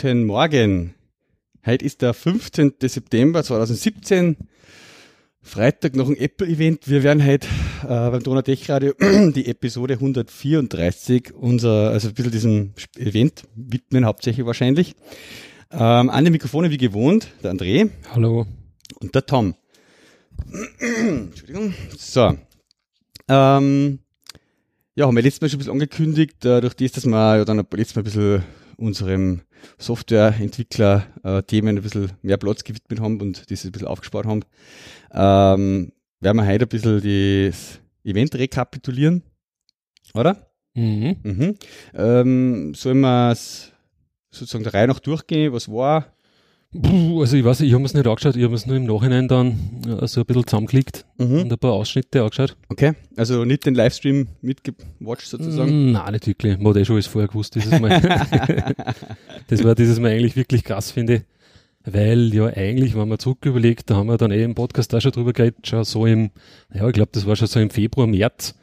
Guten Morgen. Heute ist der 15. September 2017. Freitag noch ein Apple-Event. Wir werden heute äh, beim Donau-Tech Radio die Episode 134 unser, also ein bisschen diesem Event widmen, hauptsächlich wahrscheinlich. Ähm, an den Mikrofonen wie gewohnt, der André. Hallo. Und der Tom. Entschuldigung. So. Ähm, ja, haben wir letztes Mal schon ein bisschen angekündigt, äh, durch das, dass wir ja dann letztes Mal ein bisschen unserem Softwareentwickler-Themen ein bisschen mehr Platz gewidmet haben und das ein bisschen aufgespart haben, ähm, werden wir heute ein bisschen das Event rekapitulieren, oder? Mhm. Mhm. Ähm, sollen wir es sozusagen der Reihe nach durchgehen? Was war? Puh, also ich weiß, ich habe es nicht angeschaut, ich habe es nur im Nachhinein dann äh, so ein bisschen zusammengeklickt Mhm. und ein paar Ausschnitte angeschaut. Okay, also nicht den Livestream mitgewatcht sozusagen. Mm, Nein, nicht wirklich. Man hat eh schon alles vorher gewusst dieses Mal. das war dieses Mal eigentlich wirklich krass, finde ich. Weil ja eigentlich, wenn man zurück überlegt, da haben wir dann eh im Podcast auch schon drüber geredet, schon so im, ja, ich glaube, das war schon so im Februar, März,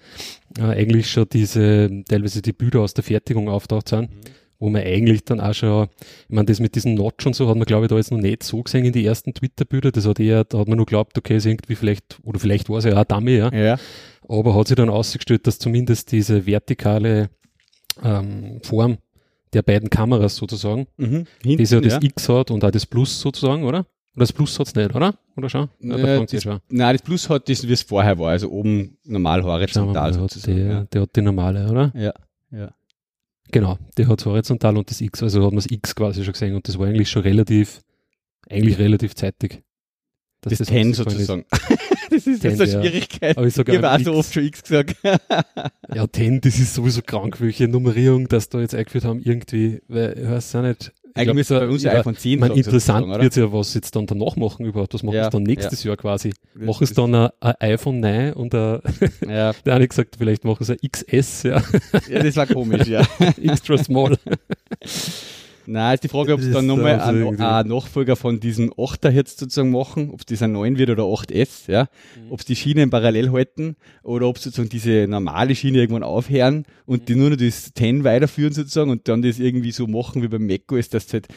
äh, eigentlich schon diese, teilweise die Bilder aus der Fertigung auftaucht sind, wo man eigentlich dann auch schon, ich meine, das mit diesem Notch und so hat man, glaube ich, da jetzt noch nicht so gesehen in die ersten Twitter-Bilder, das hat eher, da hat man nur geglaubt, okay, ist irgendwie vielleicht, oder vielleicht war es ja auch Dummy, ja, Ja. aber hat sich dann ausgestellt, dass zumindest diese vertikale ähm, Form der beiden Kameras sozusagen, Mhm. die ja Hinten, das X hat und auch das Plus sozusagen, oder? Oder das Plus hat's nicht, oder? Oder schon? Ja, Ja, das, schon. nein, das Plus hat das, wie es vorher war, also oben normal horizontal mal, hat sozusagen. der, der hat die normale, oder? Ja, ja. Genau, der hat horizontal und das X, also hat man das X quasi schon gesehen und das war eigentlich schon relativ, eigentlich relativ zeitig. dass Das, Ten sozusagen. das ist jetzt Ten, eine ja. Schwierigkeit. Aber ich sage auch so oft schon X gesagt. Ja, 10, das ist sowieso krank, welche Nummerierung, dass da jetzt eingeführt haben, irgendwie, weil, ich weiß auch nicht. Ich Eigentlich glaub, müsste bei uns ja ja, iPhone 10 Ich meine, sagen, interessant wird ja, was sie jetzt dann danach machen überhaupt. Was machen Ja, sie dann nächstes Jahr quasi? Machen sie dann ein, ein iPhone 9 und ein, Ja, der eine gesagt, vielleicht machen sie ein XS, ja, ja, das war komisch, ja. extra small. Nein, ist die Frage, ob sie Das dann ist nochmal also einen, irgendwie- einen Nachfolger von diesem 8er jetzt sozusagen machen, ob das ein 9 wird oder 8S, ja. Mhm. Ob sie die Schienen parallel halten oder ob sie sozusagen diese normale Schiene irgendwann aufhören und Mhm. die nur noch das 10 weiterführen sozusagen und dann das irgendwie so machen wie beim macOS, dass du halt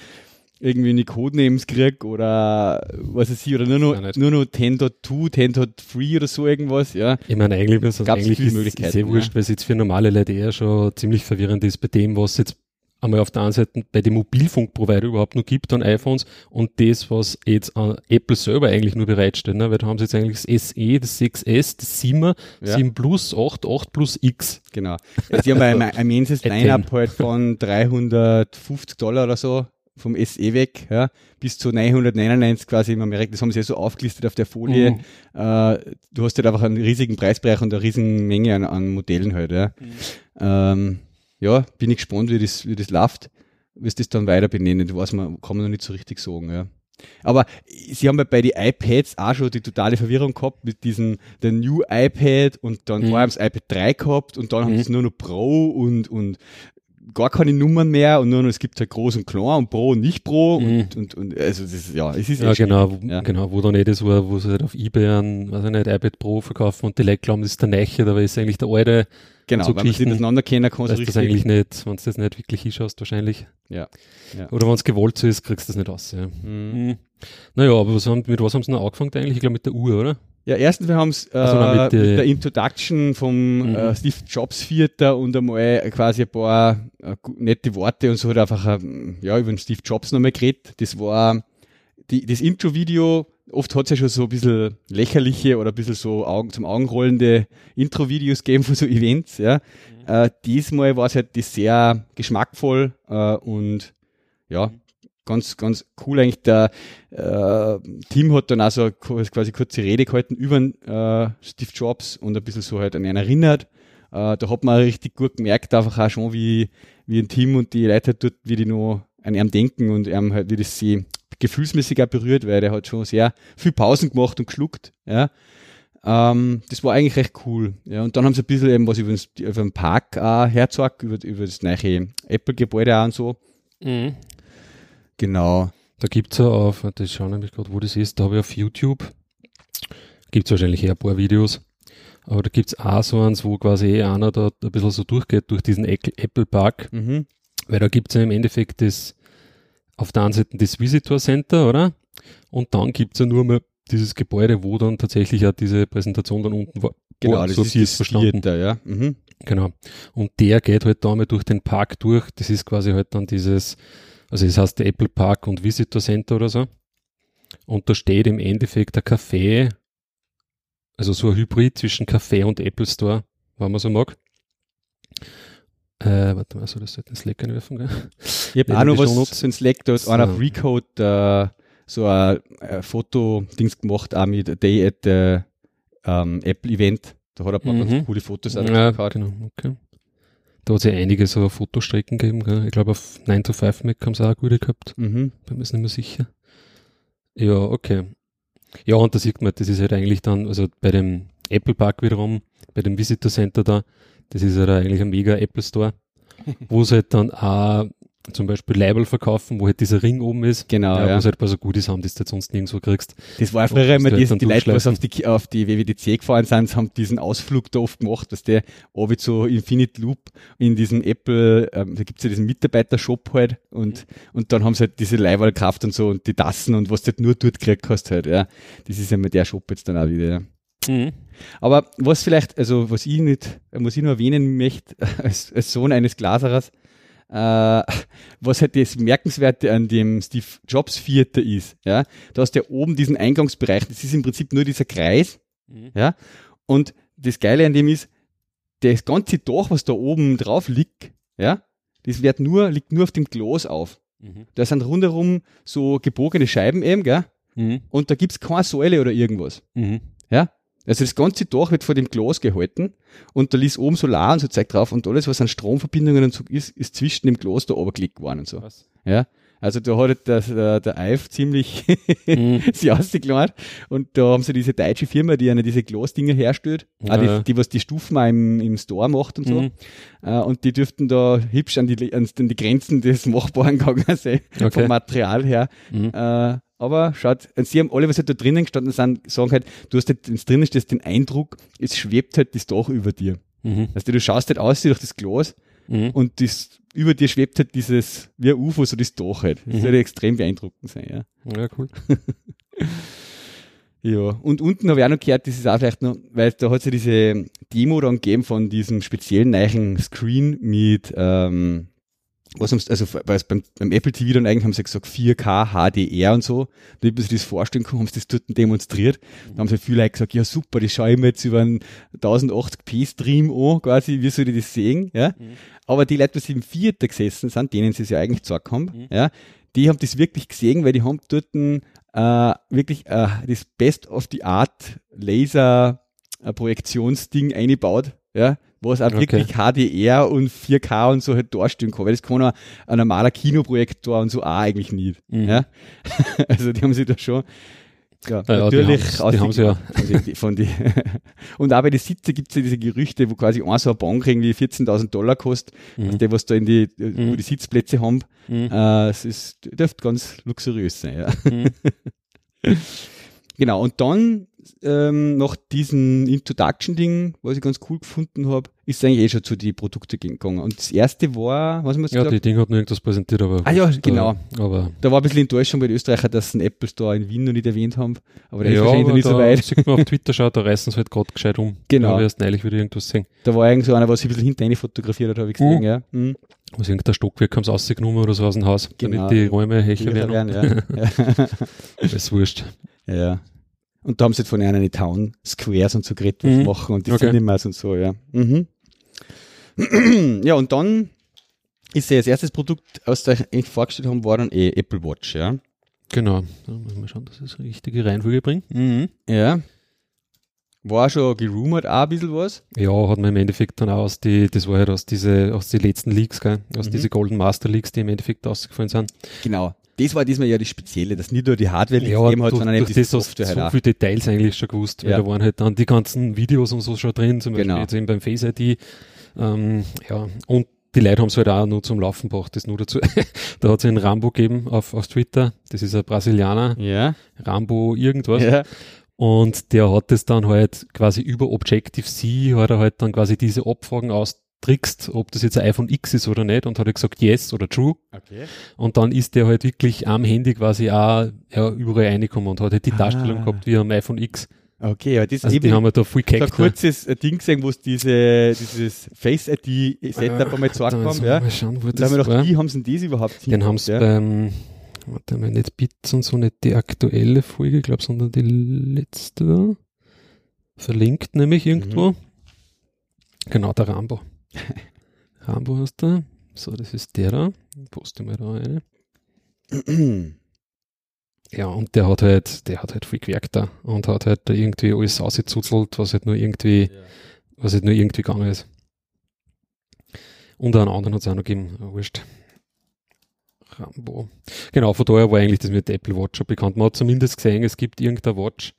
irgendwie eine Codenames krieg oder was weiß ich, oder nur noch, nur noch 10.2, 10.3 oder so irgendwas, ja. Ich meine, eigentlich, Gab's eigentlich ist, ist eh wurscht, weil es jetzt für normale Leute eher schon ziemlich verwirrend ist bei dem, was jetzt einmal auf der einen Seite bei den Mobilfunkprovider überhaupt noch gibt an iPhones und das, was jetzt an Apple selber eigentlich nur bereitstellt, ne? weil da haben sie jetzt eigentlich das SE, das 6S, das 7er, Ja. 7 Plus, 8, 8 Plus X. Genau. Sie haben ein ein immenses Ein Line-Up halt von 350 Dollar oder so vom SE weg, ja, bis zu 999 quasi im Amerika. Das haben sie ja so aufgelistet auf der Folie. Mhm. Äh, du hast halt einfach einen riesigen Preisbereich und eine riesen Menge an, an Modellen halt, ja. Ähm, ja, bin ich gespannt, wie das, wie das läuft, wie sie das dann weiter benennen. Das weiß man, kann man noch nicht so richtig sagen, ja. Aber sie haben ja bei den iPads auch schon die totale Verwirrung gehabt mit diesem, der New iPad und dann Mhm. vorher haben sie iPad 3 gehabt und dann haben Mhm. sie es nur noch Pro und, und gar keine Nummern mehr und nur noch, es gibt halt groß und klein und Pro und nicht Pro Mhm. und, und, und, also das ist, ja, es ist Ja, genau, wo, ja. genau, wo dann eh das war, wo sie halt auf Ebay ein, weiß ich nicht, iPad Pro verkaufen und die Leute glauben, das ist der Neiche, dabei ist eigentlich der alte, Genau, so wenn man sie Geschichten, auseinander kennen kann, weißt du das eigentlich nicht, wenn du das nicht wirklich hinschaust, wahrscheinlich. Ja. ja. Oder wenn es gewollt so ist, kriegst du das nicht raus. Ja. Mhm. Mhm. Naja, aber was haben, mit was haben sie noch angefangen eigentlich? Ich glaube mit der Uhr, oder? Ja, erstens, wir haben es äh, Also mit, mit, äh, der Introduction vom Mhm. äh, Steve Jobs Vierter und einmal quasi ein paar äh, nette Worte und so hat einfach ähm, ja, über den Steve Jobs nochmal geredet. Das war die, das Intro-Video, oft hat es ja schon so ein bisschen lächerliche oder ein bisschen so Augen, zum Augenrollende Intro-Videos gegeben von so Events. Ja. Äh, diesmal war es halt sehr geschmackvoll äh, und ja, ganz, ganz cool eigentlich. Der äh, Team hat dann also quasi kurze Rede gehalten über äh, Steve Jobs und ein bisschen so halt an ihn erinnert. Äh, da hat man richtig gut gemerkt, einfach auch schon, wie, wie ein Team und die Leute halt dort, wie die noch an ihm denken und ihm halt, wie das sie gefühlsmäßig auch berührt, weil der hat schon sehr viel Pausen gemacht und geschluckt, ja. Ähm, das war eigentlich recht cool. Ja, und dann haben sie ein bisschen eben was über, das, über den Park äh, hergezeigt, über, über das neue Apple-Gebäude auch und so. Mhm. Genau. Da gibt's ja auf, das schaue nämlich gerade, wo das ist, da habe ich auf YouTube Gibt es wahrscheinlich eher ein paar Videos. Aber da gibt's auch so eins, wo quasi eh einer da ein bisschen so durchgeht durch diesen Apple Park. Mhm. Weil da gibt's ja im Endeffekt das, auf der einen Seite das Visitor Center, oder? Und dann gibt's ja nur mal dieses Gebäude, wo dann tatsächlich ja diese Präsentation dann unten war. Genau, Oh, das so ist das verstanden. Theater, ja. Mhm. Genau. Und der geht halt da mal durch den Park durch. Das ist quasi halt dann dieses, also es heißt der Apple Park und Visitor Center oder so. Und da steht im Endeffekt ein Café, also so ein Hybrid zwischen Café und Apple Store, wenn man so mag. Äh, warte mal, so das sollte ins Slack einwerfen, gell? Ich habe auch noch was Shownotes- so ein Slack, da ist So. einer auf Recode äh, so ein, ein Foto-Dings gemacht, auch mit a Day at the ähm, Apple Event. Da hat er ein paar Mhm. ganz coole Fotos auch Ja, gehabt. genau, okay. Da hat es ja einige so Fotostrecken gegeben, gell? Ich glaube auf 9 to 5 Mac haben sie auch gute gehabt. Mhm. Bin mir nicht mehr sicher. Ja, okay. Ja, und da sieht man, das ist halt eigentlich dann, also bei dem Apple Park wiederum, bei dem Visitor Center da, das ist halt eigentlich ein mega Apple Store, wo sie halt dann auch zum Beispiel Label verkaufen, wo halt dieser Ring oben ist. Genau, ja, ja. Wo halt ein paar so Goodies haben, die du jetzt sonst nirgendwo kriegst. Das war früher immer, die, die Leute, was durchschleifen. auf die, auf die WWDC gefahren sind, haben diesen Ausflug da oft gemacht, dass der oben so Infinite Loop in diesem Apple, ähm, da gibt's ja diesen Mitarbeiter-Shop halt und, und dann haben sie halt diese Leihwahl gekauft und so und die Tassen und was du halt nur dort gekriegt hast halt, ja. Das ist ja immer der Shop jetzt dann auch wieder, ja. Mhm. Aber was vielleicht, also was ich nicht, was ich nur erwähnen möchte, als, als Sohn eines Glaserers, äh, was halt das Merkenswerte an dem Steve Jobs Vierter ist, ja, da hast du ja oben diesen Eingangsbereich, das ist im Prinzip nur dieser Kreis, Mhm. ja, und das Geile an dem ist, das ganze Dach, was da oben drauf liegt, ja, das wird nur, liegt nur auf dem Glas auf. Mhm. Da sind rundherum so gebogene Scheiben eben, gell, Mhm. und da gibt's keine Säule oder irgendwas. Mhm. Ja? Also das ganze Dach wird vor dem Glas gehalten und da liest oben Solar und so Zeug drauf und alles, was an Stromverbindungen und so ist, ist zwischen dem Glas da runtergelegt worden und so. Was? Ja? Also da hat der, der, der Eif ziemlich Mhm. sie ausgeklärt und da haben sie diese deutsche Firma, die eine diese Glasdinger herstellt, Ja, die, ja. die, was die Stufen auch im, im Store macht und so. Mhm. Äh, und die dürften da hübsch an die, an die Grenzen des Machbaren gegangen sein, Okay. vom Material her. Mhm. Äh, aber schaut, sie haben alle, was halt da drinnen gestanden sind, sagen halt, du hast halt, wenn drinnen stehst, den Eindruck, es schwebt halt das Dach über dir. Mhm. Also du schaust halt aus durch das Glas Mhm. und das, über dir schwebt halt dieses, wie ein UFO, so das Dach halt. Das Mhm. soll extrem beeindruckend sein, ja. Ja, cool. Ja, und unten habe ich auch noch gehört, das ist auch vielleicht noch, weil da hat es ja diese Demo dann gegeben von diesem speziellen neuen Screen mit, ähm, was haben sie, also weil beim, beim Apple TV dann eigentlich haben sie gesagt 4K HDR und so, damit man sich das vorstellen kann, haben sie das dort demonstriert. Da haben sie viele Leute gesagt, ja super, das schaue ich mir jetzt über einen 1080p Stream an, quasi, wie soll ich das sehen, ja. Aber die Leute, die im Vierter gesessen sind, denen sie es ja eigentlich gesagt haben, Mhm. ja, die haben das wirklich gesehen, weil die haben dort ein, äh, wirklich äh, das Best of the Art Laser äh, Projektionsding eingebaut, ja, was auch Okay. wirklich HDR und 4K und so halt darstellen kann, weil das kann auch ein normaler Kinoprojektor und so auch eigentlich nicht, Mhm. ja. also die haben sich da schon ja, Ja, die natürlich haben's- die haben's ja. von die, von die und auch bei den Sitze gibt es ja diese Gerüchte, wo quasi ein so eine Bank irgendwie 14.000 Dollar kostet, Mhm. der was da in die, wo Mhm. die Sitzplätze haben, Mhm. äh, es ist, dürfte ganz luxuriös sein, ja. Mhm. Genau, und dann ähm, nach diesem Introduction-Ding, was ich ganz cool gefunden habe, ist eigentlich eh schon zu die Produkte gegangen. Und das erste war, was jetzt Ja, gesagt? die Dinge hat nur irgendwas präsentiert, aber. Ah ja, da- genau. Aber. Da war ein bisschen Enttäuschung bei den Österreichern, dass sie einen Apple Store in Wien noch nicht erwähnt haben. Aber der ist ja, wahrscheinlich noch aber nicht so da weit. sieht man auf Twitter schaut, da reißen sie halt gerade gescheit um. Genau. Da habe ich erst neulich wieder irgendwas gesehen. Da war irgend so einer, was sich ein bisschen hinter eine fotografiert hat, habe ich gesehen, Mhm. ja. Mhm. Was irgendein Stockwerk haben sie rausgenommen oder so aus dem Haus, Genau. damit die Räume hecher werden. werden, ja. ist wurscht. ja. Und da haben sie von einer die Town Squares und so geredet, was Mhm. machen und die Okay. Cinemas und so, ja. Mhm. ja, und dann ist ja das erste Produkt, was da eigentlich vorgestellt haben, war dann eh Apple Watch, ja. Genau. Da müssen wir schauen, dass es eine richtige Reihenfolge bringt. Mhm. Ja. War schon gerumort auch ein bisschen was. Ja, hat man im Endeffekt dann auch aus die, das war halt aus diese, aus die letzten Leaks, gell? aus Mhm. diese Golden Master Leaks, die im Endeffekt ausgefallen sind. Genau. Das war diesmal ja das Spezielle, dass nicht nur die Hardware Ja, gegeben hat, sondern eben hast Software du halt so auch. viele Details eigentlich schon gewusst, weil Ja. da waren halt dann die ganzen Videos und so schon drin, zum Beispiel Genau. jetzt eben beim Face ID. Ähm, ja, und die Leute haben es halt auch nur zum Laufen gebracht, das nur dazu. da hat es einen Rambo gegeben auf, auf Twitter, das ist ein Brasilianer, Ja. Rambo irgendwas. ja. Und der hat es dann halt quasi über Objective-C, hat er halt dann quasi diese Abfragen austrickst, ob das jetzt ein iPhone X ist oder nicht, und hat er gesagt Yes oder True. Okay. Und dann ist der halt wirklich am Handy quasi auch ja, überall reingekommen und hat halt die Ah. Darstellung gehabt wie am iPhone X. Okay, ja, das Also eben die haben wir da ein gehackt. ne? kurzes äh, Ding gesehen, wo es diese, dieses Face-ID-Setup einmal gezeigt Da haben, ja. Mal schauen, wo Da das haben wir gedacht, war. wie haben sie denn das überhaupt Den haben sie ja? beim, warte mal, nicht Bits und so, nicht die aktuelle Folge, ich glaube, sondern die letzte da. Verlinkt nämlich Mhm. irgendwo. Genau, der Rambo. Rambo hast du. So, das ist der da. Poste mal da eine. Ja, und der hat halt, der hat halt viel gewerkt da und hat halt da irgendwie alles ausgezuzelt, was halt nur irgendwie, was halt nur irgendwie gegangen ist. Und einen anderen hat es auch noch gegeben, wurscht. Rambo. Genau, von daher war eigentlich das mit der Apple Watch schon bekannt. Man hat zumindest gesehen, es gibt irgendeine Watch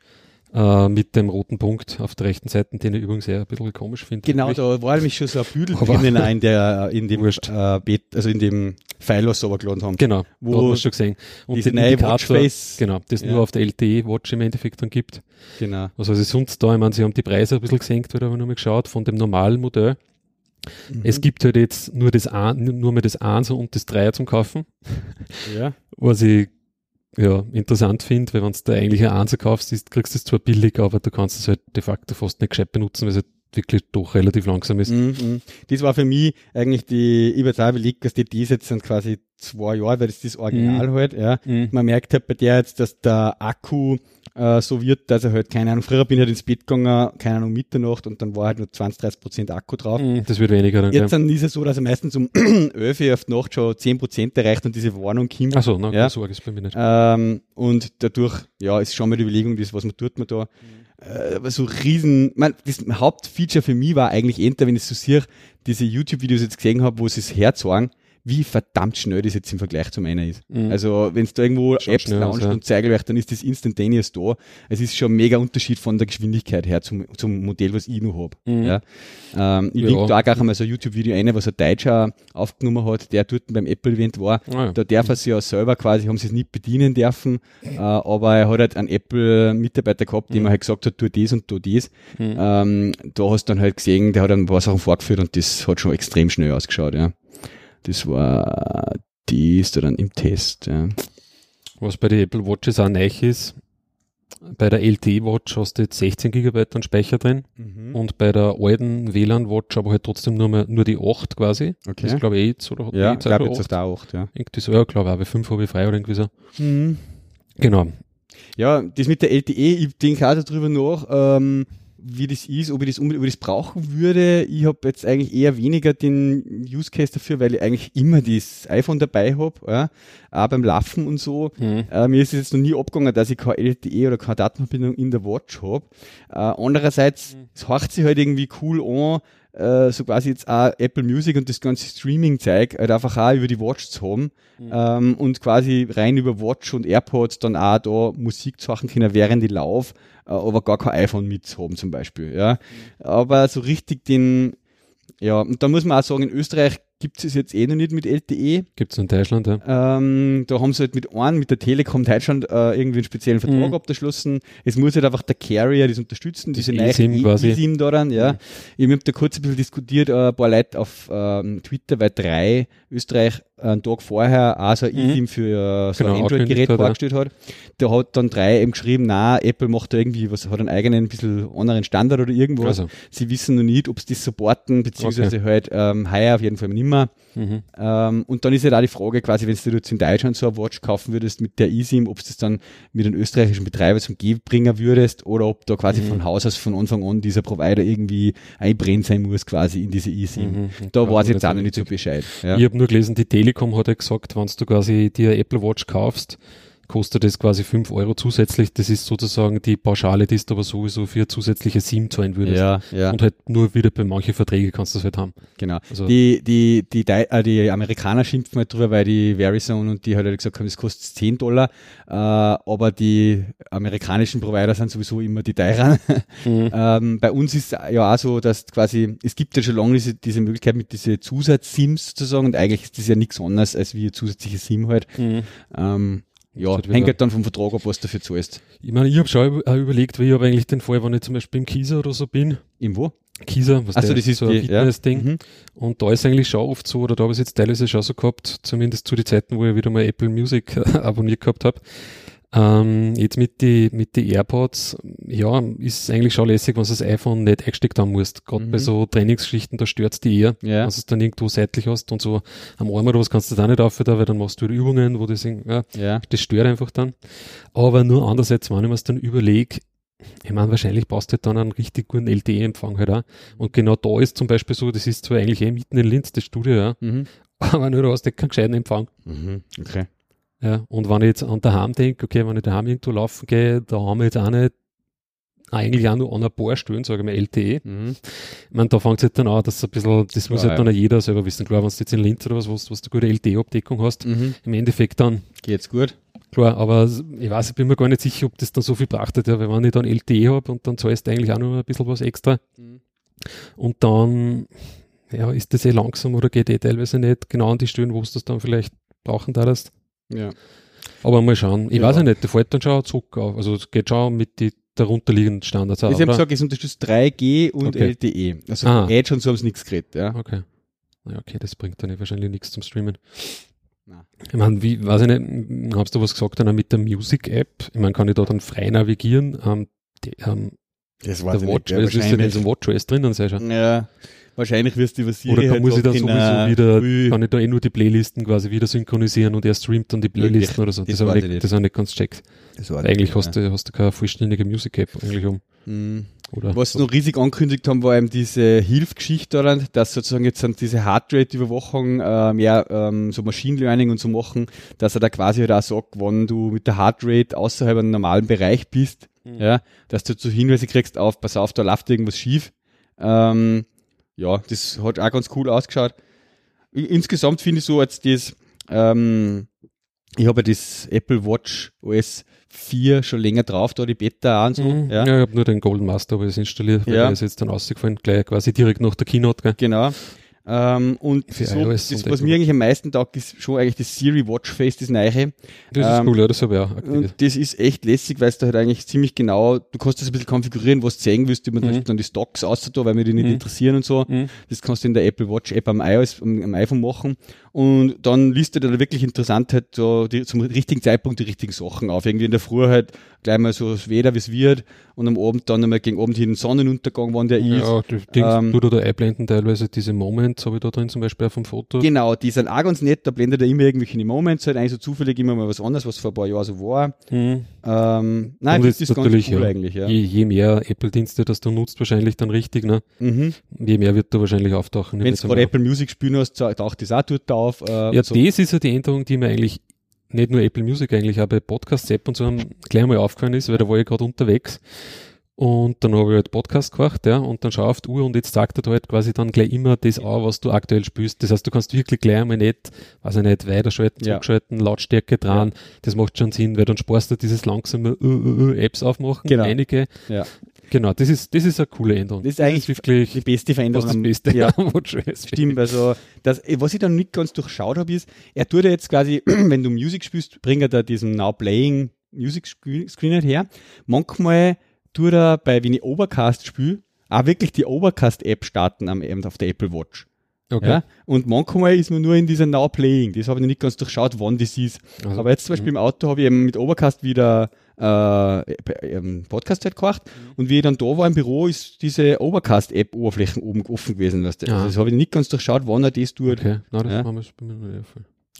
äh, mit dem roten Punkt auf der rechten Seite, den ich übrigens eher ein bisschen komisch finde. Genau, da war nämlich schon so ein Büdel drinnen auch in der, in dem, äh, Bet, also in dem File, was sie runtergeladen haben. Genau, Wo da hat man schon gesehen. Und den neue Indikator, Watchface. genau, das Ja. nur auf der LTE-Watch im Endeffekt dann gibt. Genau. Was also sonst da, ich meine, sie haben die Preise ein bisschen gesenkt, weil ich habe nur mal geschaut, von dem normalen Modell. Mhm. Es gibt halt jetzt nur das Ein, nur mehr das 1 und das 3 zum Kaufen, ja. was ich ja, interessant finde, weil wenn du da eigentlich ein 1 kaufst, ist, kriegst du es zwar billig, aber du kannst es halt de facto fast nicht gescheit benutzen, weil es halt wirklich doch relativ langsam ist. Mhm, mhm. Das war für mich eigentlich die, überlegt, dass die das jetzt sind quasi zwei Jahre, weil das ist das Original halt, ja. Mhm. Man merkt halt bei der jetzt, dass der Akku äh, so wird, dass er halt, keine Ahnung, früher bin ich halt ins Bett gegangen, keine Ahnung, Mitternacht und dann war halt nur 20, 30 Prozent Akku drauf. Mhm, Das wird weniger dann. Jetzt dann ist es so, dass er meistens um 11 Uhr auf die Nacht schon 10 Prozent erreicht und diese Warnung kommt. Achso, na, Ja. ja. Sorge ist bei mir nicht. Ähm, und dadurch, ja, ist schon mal die Überlegung, das, was man tut man da. Äh, aber so riesen, man, das Hauptfeature für mich war eigentlich entweder, wenn ich so sehe, diese YouTube-Videos jetzt gesehen habe, wo sie es herzeigen, wie verdammt schnell das jetzt im Vergleich zum einen ist. Mhm. Also, wenn es da irgendwo Schaut Apps launcht ja. und zeigen dann ist das instantaneous da. Es ist schon ein mega Unterschied von der Geschwindigkeit her zum, zum Modell, was ich noch habe. Mhm. Ja. Ähm, ich Ja. link da auch einmal so ein YouTube-Video ein, was ein Deutscher aufgenommen hat, der dort beim Apple-Event war. Ah, ja. Da darf er sich ja selber quasi, haben sie es nicht bedienen dürfen, äh, aber er hat halt einen Apple-Mitarbeiter gehabt, dem Mhm. er halt gesagt hat, tu das und tu das. Mhm. Ähm, da hast du dann halt gesehen, der hat ein paar Sachen vorgeführt und das hat schon extrem schnell ausgeschaut, ja. Das war das da dann im Test, ja. Was bei den Apple Watches auch neu ist, bei der LTE Watch hast du jetzt 16 GB an Speicher drin und bei der alten WLAN Watch aber halt trotzdem nur, mehr, nur die 8 quasi. Okay. Das glaube ich eh jetzt, oder hat Ja, die ich jetzt glaube auch jetzt ist auch, ja. Irgendwie so, ja, glaube ich, weil 5 habe ich frei oder irgendwie so. Mhm. Genau. Ja, das mit der LTE, ich denke auch darüber nach, ähm, wie das ist, ob ich das unbedingt ob ich das brauchen würde. Ich habe jetzt eigentlich eher weniger den Use Case dafür, weil ich eigentlich immer das iPhone dabei habe, ja, auch beim Laufen und so. Mhm. Äh, mir ist es jetzt noch nie abgegangen, dass ich keine LTE oder keine Datenverbindung in der Watch habe. Äh, andererseits, es horcht sich halt irgendwie cool an, äh, so quasi jetzt auch Apple Music und das ganze Streaming-Zeug halt einfach auch über die Watch zu haben ähm, und quasi rein über Watch und AirPods dann auch da Musik zu machen können, während ich laufe, äh, aber gar kein iPhone mitzuhaben zum Beispiel. Ja. Aber so richtig den, ja, und da muss man auch sagen, in Österreich gibt es jetzt eh noch nicht mit LTE. Gibt es in Deutschland, ja. Ähm, da haben sie halt mit einem, mit der Telekom Deutschland äh, irgendwie einen speziellen Vertrag Mhm. abgeschlossen. Es muss halt einfach der Carrier das unterstützen, diese eSIM neue quasi. eSIM daran, ja. Mhm. Ich habe da kurz ein bisschen diskutiert, äh, ein paar Leute auf ähm, Twitter, weil drei Österreich einen Tag vorher auch so ein Mhm. eSIM für so Genau, ein Android-Gerät vorgestellt hat. Der hat dann drei eben geschrieben, na, Apple macht da irgendwie was, hat einen eigenen, ein bisschen anderen Standard oder irgendwas. Also, Sie wissen noch nicht, ob sie das supporten, beziehungsweise halt ähm, heuer auf jeden Fall nicht mehr. mhm. Ähm, und dann ist ja da die Frage, quasi, wenn du jetzt in Deutschland so eine Watch kaufen würdest mit der eSIM, ob du das dann mit einem österreichischen Betreiber zum G bringen würdest oder ob da quasi Mhm. von Haus aus von Anfang an dieser Provider irgendwie einbrennt sein muss, quasi in diese eSIM. Mhm. Da weiß ich jetzt auch noch nicht so. Bescheid. Ja. Ich habe nur gelesen, die Telekom hat ja gesagt, wenn du quasi dir Apple Watch kaufst, kostet das quasi 5 Euro zusätzlich. Das ist sozusagen die Pauschale, die du aber sowieso für zusätzliche SIM zahlen würdest. ja, ja, Und halt nur wieder bei manchen Verträgen kannst du das halt haben. genau. Also, Die, die, die, Dei- äh, die Amerikaner schimpfen halt drüber, weil die Verizon und die halt gesagt haben, das kostet 10 Dollar, äh, aber die amerikanischen Provider sind sowieso immer die teuren. Mhm. Ähm, bei uns ist ja auch so, dass quasi, es gibt ja schon lange diese, diese Möglichkeit mit diese Zusatz-SIMs sozusagen und eigentlich ist das ja nichts anderes als wie eine zusätzliche SIM halt. Mhm. Ähm, ja, hängt halt dann vom Vertrag ab, was du dafür zahlst. Ich meine, ich habe schon überlegt, wie ich habe eigentlich den Fall, wenn ich zum Beispiel im Kieser oder so bin. Im wo? Kieser, was Ach so, der das ist so ein die- ja. Fitness-Ding. Mhm. Und da ist eigentlich schon oft so, oder da habe ich es jetzt teilweise schon so gehabt, zumindest zu den Zeiten, wo ich wieder mal Apple Music abonniert gehabt habe. Ähm, jetzt mit die, mit die AirPods, ja, ist eigentlich schon lässig, wenn du das iPhone nicht eingesteckt haben musst. Gerade Mhm. bei so Trainingsgeschichten, da stört's die eher. Ja. Wenn du es dann irgendwo seitlich hast und so am Arm oder was kannst du da nicht auf, weil dann machst du Übungen, wo das, ja, Ja. das stört einfach dann. Aber nur andererseits, wenn ich mir dann überlege, ich meine, wahrscheinlich brauchst du halt dann einen richtig guten LTE-Empfang halt auch. Und genau da ist zum Beispiel so, das ist zwar eigentlich eh mitten in Linz, das Studio, ja, Mhm. aber nur du hast nicht keinen gescheiten Empfang. Mhm. Okay. Ja, und wenn ich jetzt an daheim denke, okay, wenn ich daheim irgendwo laufen gehe, da haben wir jetzt auch nicht eigentlich auch nur an ein paar Stellen, sage ich mal, LTE. Mhm. Ich meine, da fängt es halt dann an, dass ein bisschen, das muss halt dann auch jeder selber wissen. Klar, wenn du jetzt in Linz oder was, was, was du gute LTE-Abdeckung hast, Mhm. im Endeffekt dann Geht's gut? Klar, aber ich weiß, ich bin mir gar nicht sicher, ob das dann so viel hat, ja, weil wenn ich dann LTE habe und dann zahlst du eigentlich auch noch ein bisschen was extra Mhm. und dann, ja, ist das eh langsam oder geht eh teilweise nicht genau an die Stellen, wo du das dann vielleicht brauchen darfst. Ja. Aber mal schauen. Ich Ja. weiß ja nicht, der fällt dann schon zurück auf. Also es geht schon mit die darunterliegenden Standards auch, Ich habe gesagt, es unterstützt 3G und Okay. LTE. Also Ah. Edge und so haben sie nichts geredet, ja. Okay. Ja, okay, das bringt dann wahrscheinlich nichts zum Streamen. Nein. Ich meine, wie, weiß ich nicht, hast du was gesagt dann mit der Music-App? Ich meine, kann ich da dann frei navigieren? Ähm, die, ähm, Das der Watch, es ist ja nicht so ein WatchOS drinnen sein schon. Ja, wahrscheinlich wirst du Siri Oder kann, muss ich da sagen, sowieso wieder, ui, kann ich da eh nur die Playlisten quasi wieder synchronisieren und er streamt dann die Playlisten oder so. das Das, habe ich ich nicht, das habe ich nicht ganz checkt. Eigentlich hast du, hast du keine vollständige Music-App eigentlich um. Mhm. Oder? Was sie noch riesig angekündigt haben, war eben diese Hilfgeschichte daran, dass sozusagen jetzt dann diese Heartrate-Überwachung äh, mehr ähm, so Machine Learning und so machen, dass er da quasi halt auch sagt, wenn du mit der Heartrate außerhalb einem normalen Bereich bist, Mhm. ja, dass du so Hinweise kriegst auf, pass auf, da läuft irgendwas schief. Ähm, ja, das hat auch ganz cool ausgeschaut. Insgesamt finde ich so, als das, ähm, ich habe ja das Apple Watch OS 4 schon länger drauf, da die Beta auch und so. Mhm. Ja. Ja, ich habe nur den Golden Master, aber das installiert, weil Ja. der ist jetzt dann rausgefallen, gleich quasi direkt nach der Keynote. Gell? Genau. Ähm, und Für so, iOS das, was mir eigentlich am meisten taugt, ist schon eigentlich das Siri Watch Face, das neue. Das ist Ähm, cool, ja, das habe ich auch aktiviert. Und das ist echt lässig, weil es da halt eigentlich ziemlich genau, du kannst das ein bisschen konfigurieren, was du zeigen willst, wie man Mhm. dann die Stocks außer da, weil mir die nicht Mhm. interessieren und so. Mhm. Das kannst du in der Apple Watch App am iOS, am, am iPhone machen. Und dann listet er da wirklich interessant halt so die, zum richtigen Zeitpunkt die richtigen Sachen auf. Irgendwie in der Früh halt gleich mal so das Wetter, wie es wird. Und am Abend dann einmal gegen Abend hin den Sonnenuntergang, wann der ist. Ja, Dings, Ähm, du da einblenden teilweise diese Moments, habe ich da drin zum Beispiel auf dem Foto. Genau, die sind auch ganz nett, da blendet er immer irgendwelche Moments, halt eigentlich so zufällig immer mal was anderes, was vor ein paar Jahren so war. Mhm. Ähm, nein, das jetzt ist ganz cool ja, eigentlich, ja. Je, je mehr Apple-Dienste, das du nutzt, wahrscheinlich dann richtig, ne? Mhm. je mehr wird da wahrscheinlich auftauchen. Wenn du gerade Apple Music spielen hast, tau- taucht das auch dort auf. Äh, Ja, so. das ist ja die Änderung, die mir eigentlich nicht nur Apple Music eigentlich, auch bei Podcast-App und so gleich mal aufgefallen ist, weil da war ich gerade unterwegs. Und dann habe ich halt Podcast gemacht, ja, und dann schau auf die Uhr und jetzt sagt er da halt quasi dann gleich immer das an, was du aktuell spielst. Das heißt, du kannst wirklich gleich einmal nicht, weiß ich nicht, weiterschalten, Ja. zurückschalten, Lautstärke dran. Das macht schon Sinn, weil dann sparst du dieses langsame uh, uh, uh, Apps aufmachen, Genau. einige. Ja. Genau, das ist, das ist eine coole Änderung. Das ist eigentlich wirklich die beste Veränderung. das Beste Ja, am WatchOS. stimmt. Also, das, was ich dann nicht ganz durchschaut habe, ist, er tut ja jetzt quasi, wenn du Musik spielst, bringt er da diesen Now Playing Music Screen Screen halt her. Manchmal tut er bei, wenn ich Overcast spiele, auch wirklich die Overcast-App starten am, eben auf der Apple Watch. Okay. Ja? Und manchmal ist man nur in dieser Now Playing. Das habe ich nicht ganz durchschaut, wann das ist. Also, Aber jetzt zum Beispiel im Auto habe ich eben mit Overcast wieder äh, ähm, Podcast halt gemacht und wie ich dann da war im Büro, ist diese Overcast-App-Oberflächen oben offen gewesen. Weißt du? Ah. Also das habe ich nicht ganz durchschaut, wann er das tut. Okay, na, das Ja. machen wir bei mir.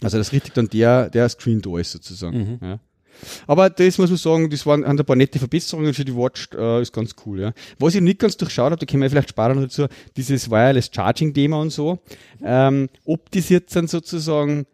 Also das richtig dann der, der Screen da ist sozusagen. Mhm. Ja. Aber das muss man sagen, das waren ein paar nette Verbesserungen für die Watch, äh, ist ganz cool. Ja. Was ich nicht ganz durchschaut habe, da können wir vielleicht sparen noch dazu, dieses Wireless Charging Thema und so. Ähm, ob das jetzt dann sozusagen,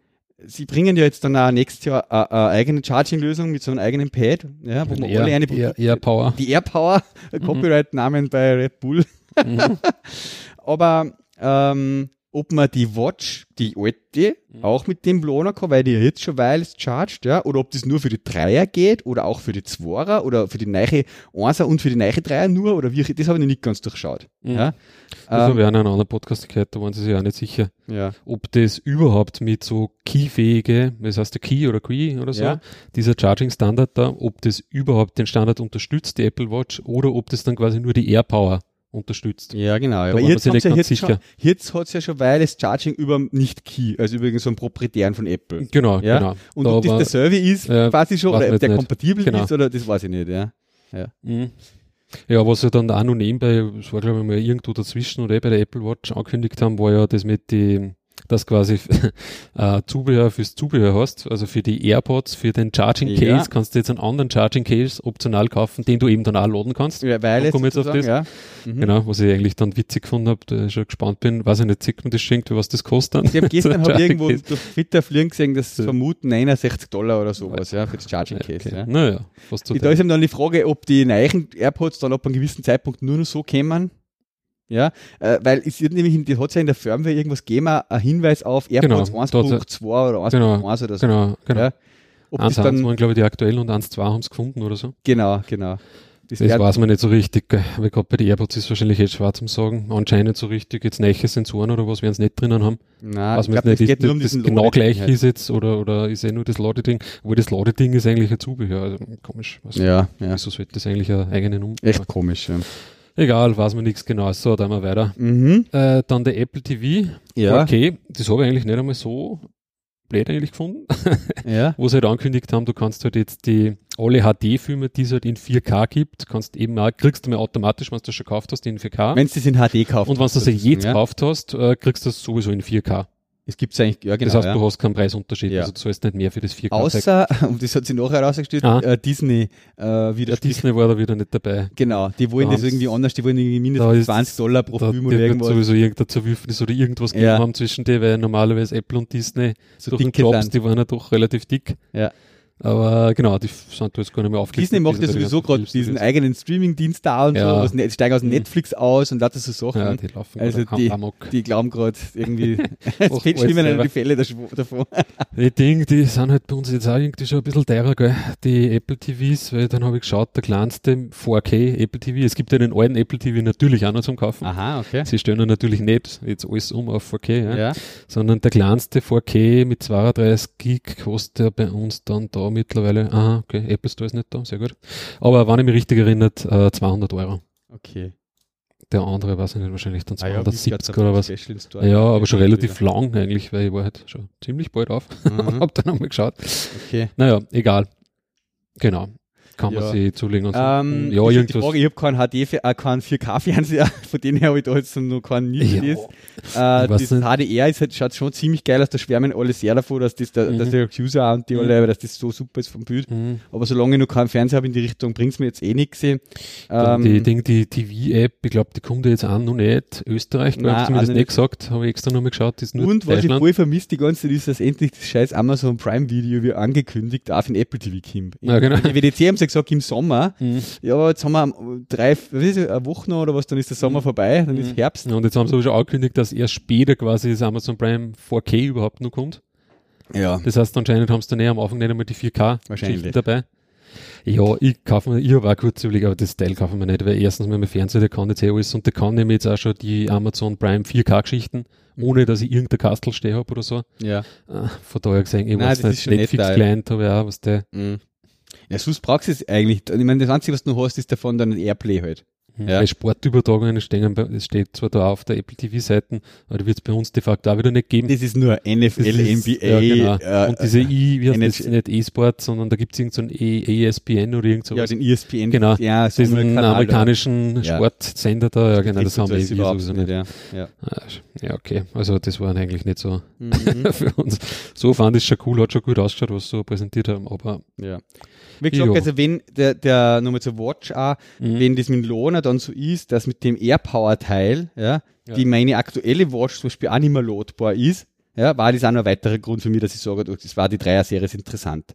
sie bringen ja jetzt dann auch nächstes Jahr eine, eine eigene Charging-Lösung mit so einem eigenen Pad, ja, wo man alle eine eher, eher Power. die AirPower, Copyright-Namen bei Red Bull. Mhm. Aber ähm, ob man die Watch, die alte, auch mit dem lohnen kann, weil die ja jetzt schon weil es charged, ja, oder ob das nur für die Dreier geht oder auch für die Zweier oder für die neue Einser und für die neue Dreier nur oder wie, das habe ich noch nicht ganz durchschaut. Mhm. Ja, Das habe ähm, ich auch in einem anderen Podcast gehört, da waren sie sich auch nicht sicher, ja. ob das überhaupt mit so Key-fähige, das heißt der Key oder Key oder so, Ja. dieser Charging-Standard da, ob das überhaupt den Standard unterstützt, die Apple Watch, oder ob das dann quasi nur die AirPower unterstützt. Ja, genau. War man jetzt ja jetzt schon, jetzt hat's ja schon Wireless Charging über nicht Key, also übrigens so einen proprietären von Apple. Genau, Ja. genau. Und Da ob das der Server ist, Ja, quasi schon, oder ob der nicht. kompatibel Genau. ist, oder das weiß ich nicht, ja. Mhm. Ja, was sie dann auch noch nebenbei, es war glaube ich mal irgendwo dazwischen oder eh bei der Apple Watch angekündigt haben, war ja das mit die, dass quasi äh, Zubehör fürs Zubehör hast, also für die AirPods, für den Charging Case, Ja. kannst du jetzt einen anderen Charging Case optional kaufen, den du eben dann auch laden kannst. Ja, kommen wir jetzt auf das? ja. Mhm. Genau, was ich eigentlich dann witzig gefunden habe, da ich schon gespannt bin, weiß ich nicht, zieht man das schenkt, was das kostet dann. Ich habe gestern hab irgendwo Case. durch Twitter fliegen gesehen, das Ja. vermuten 69 Dollar oder sowas, ja, für das Charging Case. okay. Ja. Naja, fast so Da ist eben dann die Frage, ob die neuen AirPods dann ab einem gewissen Zeitpunkt nur noch so kämen. Ja, äh, weil es wird nämlich, die hat ja in der Firmware irgendwas gegeben, ein Hinweis auf AirPods Genau, da hat's ja- 1.2 oder 1.1 Genau, oder so. Genau, genau. Ja. Ob das 1.1 dann, waren, glaube ich, die aktuellen und 1.2 haben es gefunden oder so. genau, genau. Das, Das weiß man nicht so richtig, weil gerade bei den AirPods ist wahrscheinlich jetzt schwer zum Sagen. Anscheinend so richtig jetzt neue Sensoren oder was werden es nicht drinnen haben. Nein, weiß ich glaub, nicht, geht nur um das genau gleich halt. ist jetzt oder, oder ist eh nur das Ladeding. Obwohl das Ladeding ist eigentlich ein Zubehör. Also, komisch. Was, Ja, ja. Wieso sollte das eigentlich eine eigene Nummer? Echt komisch, ja. Egal, weiß man nichts genau. So, dann mal weiter. Mhm. Äh, dann der Apple TV. Ja. Okay, das habe ich eigentlich nicht einmal so blöd eigentlich gefunden. Ja. wo sie halt angekündigt haben, du kannst halt jetzt die alle HD-Filme, die es halt in 4K gibt, kannst eben auch, kriegst du mal automatisch, wenn du das schon gekauft hast, in 4K. Wenn du das in HD kaufst. und wenn du das jetzt ja. gekauft hast, äh, kriegst du das sowieso in 4K. Es gibt's eigentlich, ja, genau. das heißt, ja. du hast keinen Preisunterschied. Ja. Also du zahlst nicht mehr für das 4K. Außer, und das hat sich nachher herausgestellt, Ah. äh, Disney äh, wieder ja, Disney war da wieder nicht dabei. Genau, die wollen Da das irgendwie anders, die wollen irgendwie mindestens ist- 20 Dollar pro Da, Film oder irgendwas. sowieso irgendein Zerwürfnis oder irgendwas gegeben Ja. haben zwischen denen, weil normalerweise Apple und Disney So durch den Jobs, sind. die waren ja doch relativ dick. Ja. Aber genau, die sind da jetzt gar nicht mehr aufgelistet. Disney macht ja Die sowieso gerade diesen eigenen Streaming-Dienst da und Ja. so, was, ne- steigen aus Mhm. Netflix aus und lauter so Sachen. Ja, die laufen Also die- am- amok. die glauben gerade irgendwie, es fehlt schlimmer die Fälle dav- davon. Die Dinge, die sind halt bei uns jetzt auch irgendwie schon ein bisschen teurer, gell? Die Apple TVs, weil dann habe ich geschaut, der kleinste 4K Apple TV, es gibt ja den alten Apple TV natürlich auch noch zum Kaufen. Aha, okay. Sie stellen natürlich nicht jetzt alles um auf 4K, ja? Ja. sondern der kleinste 4K mit 32 Gig kostet ja bei uns dann da mittlerweile, aha, okay, Apple Store ist nicht da, sehr gut. Aber wenn ich mich richtig erinnert, äh, 200 Euro. Okay. Der andere, weiß ich nicht, wahrscheinlich dann Ah ja, 270 oder was. Ja, aber schon relativ lang eigentlich, weil ich war halt schon ziemlich bald auf. Mhm. Hab dann nochmal geschaut. Okay. Naja, egal. Genau. Kann man Ja. sich zulegen und so. Ähm, ja, halt die irgendwas. Frage, ich habe keinen HD, äh, keinen 4K-Fernseher, von dem her habe ich da jetzt noch keinen nicht Ja, das. Äh, das nicht. HDR ist halt, schaut schon ziemlich geil aus, da schwärmen alle sehr davon, dass das der, Mhm. dass der User und die Mhm. alle, dass das so super ist vom Bild. Mhm. Aber solange ich noch keinen Fernseher habe in die Richtung, bringt's mir jetzt eh nichts. Ähm, die Ding, die TV-App, ich glaube, die kommt ja jetzt auch noch nicht. Österreich, glaube ich, zumindest auch nicht gesagt, habe ich extra nochmal geschaut, das ist nur und was ich voll vermisst die ganze Zeit ist, dass endlich das scheiß Amazon Prime Video wie angekündigt auf in Apple TV kommt. Ja, genau. Die WDC haben sie gesagt im Sommer. Mhm. Ja, jetzt haben wir drei, was ist eine Woche noch oder was, dann ist der Sommer vorbei, dann ist Mhm. Herbst. Ja, Und jetzt haben sie aber schon angekündigt, dass erst später quasi das Amazon Prime 4K überhaupt noch kommt. Ja. Das heißt, anscheinend haben sie dann eh am Anfang nicht einmal die 4K Wahrscheinlich. Geschichten dabei. Ja, ich kaufe mir, ich habe auch kurz überlegt, aber das Teil kaufen wir nicht, weil erstens mein Fernseher, der kann jetzt eh alles und der kann nämlich jetzt auch schon die Amazon Prime 4K Geschichten, ohne dass ich irgendein Kastel stehen habe oder so. Ja. Ah, Von daher gesehen, ich Nein, weiß nicht, schon nett, Netflix da. Client habe ich auch, was der, Mhm. Ja, sonst brauchst du eigentlich. Ich meine, das Einzige, was du noch hast, ist davon dann ein Airplay halt. Ja. ja. Sportübertragungen stehen, bei- das steht zwar da auf der Apple TV Seiten, aber die wird es bei uns de facto auch wieder nicht geben. Das ist nur NFL, Das ist- NBA. ja, genau. äh, und diese I, wie heißt das, NHL. nicht E-Sport, sondern da gibt es irgendein so ein e ESPN oder irgend ja, sowas. den E ESPN. Genau. Ja, so diesen Kanal, amerikanischen Ja. Sportsender da, ja genau, das haben wir das sowieso nicht. Ja. Ja. Ah, Ja, okay. Also das war eigentlich nicht so Mhm. für uns. So fand ich schon cool, hat schon gut ausgeschaut, was so präsentiert haben, aber ja. Wie gesagt, also wenn der, der nochmal zur Watch auch, Mhm. wenn das mit Lohner dann so ist, dass mit dem AirPower-Teil, ja, Ja. die meine aktuelle Watch zum Beispiel auch nicht mehr loadbar ist, ja, war das auch noch ein weiterer Grund für mich, dass ich sage, das war die Dreier-Serie interessant.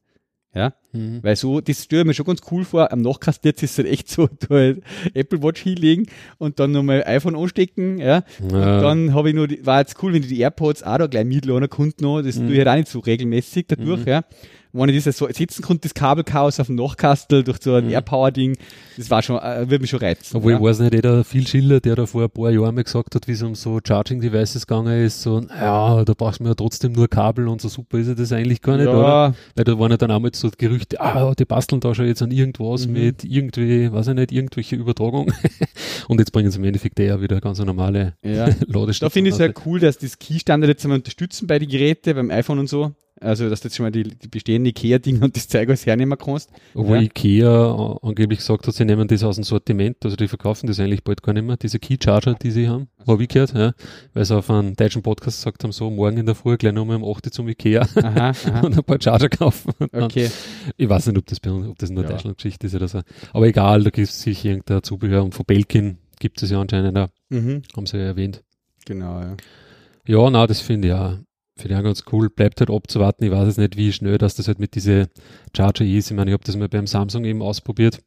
Ja, Mhm. weil so, das stelle ich mir schon ganz cool vor. Am Nachkastiert ist es halt echt so, da halt Apple Watch hinlegen und dann nochmal iPhone anstecken, ja. Und Ja. dann habe ich noch, die, war jetzt cool, wenn ich die AirPods auch da gleich mitladen konnte noch. Das Mhm. tue ich halt auch nicht so regelmäßig dadurch, ja. Wenn ich das so sitzen konnte, das Kabelchaos auf dem Nachkastel durch so ein Mhm. Airpower-Ding, das war schon, äh, würde mich schon reizen. Obwohl ja. ich weiß nicht, jeder viel Schiller, der da vor ein paar Jahren mal gesagt hat, wie es um so Charging Devices gegangen ist, so, ja, da brauchst du ja trotzdem nur Kabel und so super ist ja das eigentlich gar nicht, oder? ja, Weil da waren ja dann auch mal so Gerüchte, ah, die basteln da schon jetzt an irgendwas Mhm. mit irgendwie, weiß ich nicht, irgendwelche Übertragung. und jetzt bringen sie im Endeffekt eher wieder ganz eine normale ja. Ladestation. Da finde ich es raus. halt cool, dass das Key-Standard jetzt einmal unterstützen bei den Geräten, beim iPhone und so. Also, dass du jetzt schon mal die, die bestehenden IKEA-Dinge und das Zeug alles hernehmen kannst. Obwohl Ja. Ikea angeblich gesagt hat, sie nehmen das aus dem Sortiment, also die verkaufen das eigentlich bald gar nicht mehr, diese Key Charger, die sie haben, habe ich gehört, ja, weil sie auf einem deutschen Podcast gesagt haben, so morgen in der Früh gleich nochmal um 8 Uhr zum Ikea Aha, aha. und ein paar Charger kaufen. Okay. Ich weiß nicht, ob das, bei uns- ob das nur Ja. Deutschland-Geschichte ist oder so. Aber egal, da gibt es sich irgendein Zubehör und von Belkin gibt es ja anscheinend auch, Mhm. haben sie ja erwähnt. Genau, ja. Ja, na, das finde ich auch, finde ich auch ganz cool. Bleibt halt abzuwarten. Ich weiß jetzt nicht, wie schnell dass das halt mit diese Charger ist. Ich meine, ich habe das mal beim Samsung eben ausprobiert.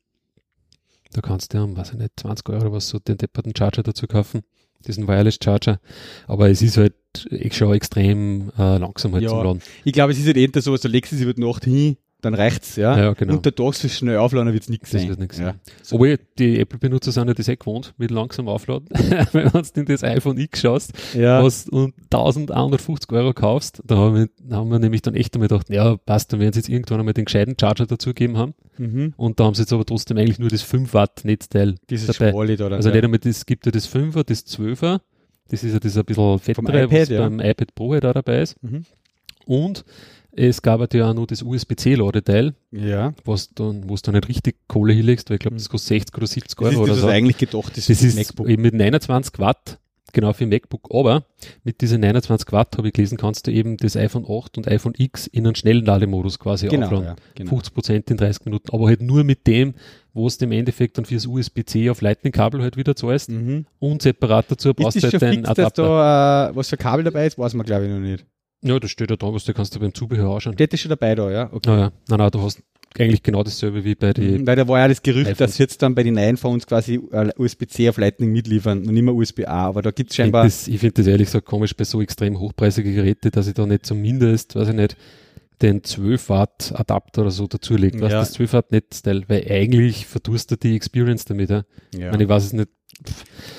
Da kannst du ja, weiß ich nicht, 20 Euro was so den depperten Charger dazu kaufen. Diesen Wireless Charger. Aber es ist halt schon extrem äh, langsam halt Ja. zum Laden. Ich glaube, es ist halt eher so, du legst es über die Nacht hin, dann reicht's, ja. Ja, genau. Und der Tag so schnell aufladen, wird's nichts sein. wird nichts ja. sein. Obwohl, die Apple-Benutzer sind ja das eh gewohnt, mit langsam aufladen. Wenn du in das iPhone X schaust, Ja. was und 1150 Euro kaufst, da haben wir, da haben wir nämlich dann echt einmal gedacht, ja, passt, dann werden sie jetzt irgendwann einmal den gescheiten Charger dazugeben haben. Mhm. Und da haben sie jetzt aber trotzdem eigentlich nur das 5 Watt Netzteil Dieses dabei. Da. dann, Also ja. nicht einmal, das gibt ja das 5er, das 12er, das ist ja das ein bisschen fettere, iPad, was ja. beim iPad Pro halt auch dabei ist. Mhm. Und es gab halt ja auch noch das USB-C-Ladeteil, Ja. was dann, wo du nicht richtig Kohle hinlegst, weil ich glaube, das kostet 60 oder 70 Das Euro ist oder das, so. was eigentlich gedacht ist Das für ist MacBook. eben mit 29 Watt, genau für MacBook, aber mit diesen 29 Watt, habe ich gelesen, kannst du eben das iPhone 8 und iPhone X in einen schnellen Lademodus quasi Genau, aufladen. ja, genau. 50 Prozent in 30 Minuten, aber halt nur mit dem, wo es im Endeffekt dann fürs USB-C auf Lightning-Kabel halt wieder zahlst Mhm. und separat dazu Ist brauchst das du halt deinen fix, dass Adapter. da, äh, was für Kabel dabei ist, weiß man glaube ich noch nicht. Ja, das steht ja da, was du kannst du beim Zubehör anschauen. Das ist schon dabei da, ja. Okay. Naja, nein, nein, du hast eigentlich genau dasselbe wie bei den Weil da war ja das Gerücht, iPhones. dass jetzt dann bei den neuen Phones quasi äh, USB-C auf Lightning mitliefern und nicht mehr USB-A, aber da gibt's scheinbar. Das, ich finde das ehrlich gesagt komisch bei so extrem hochpreisigen Geräten, dass ich da nicht zumindest, weiß ich nicht, den 12 Watt Adapter oder so dazulegt. Was Ja. das 12 Watt Netzteil, weil eigentlich verdurstet die Experience damit. Ja. Ich ja. meine, ich weiß es nicht.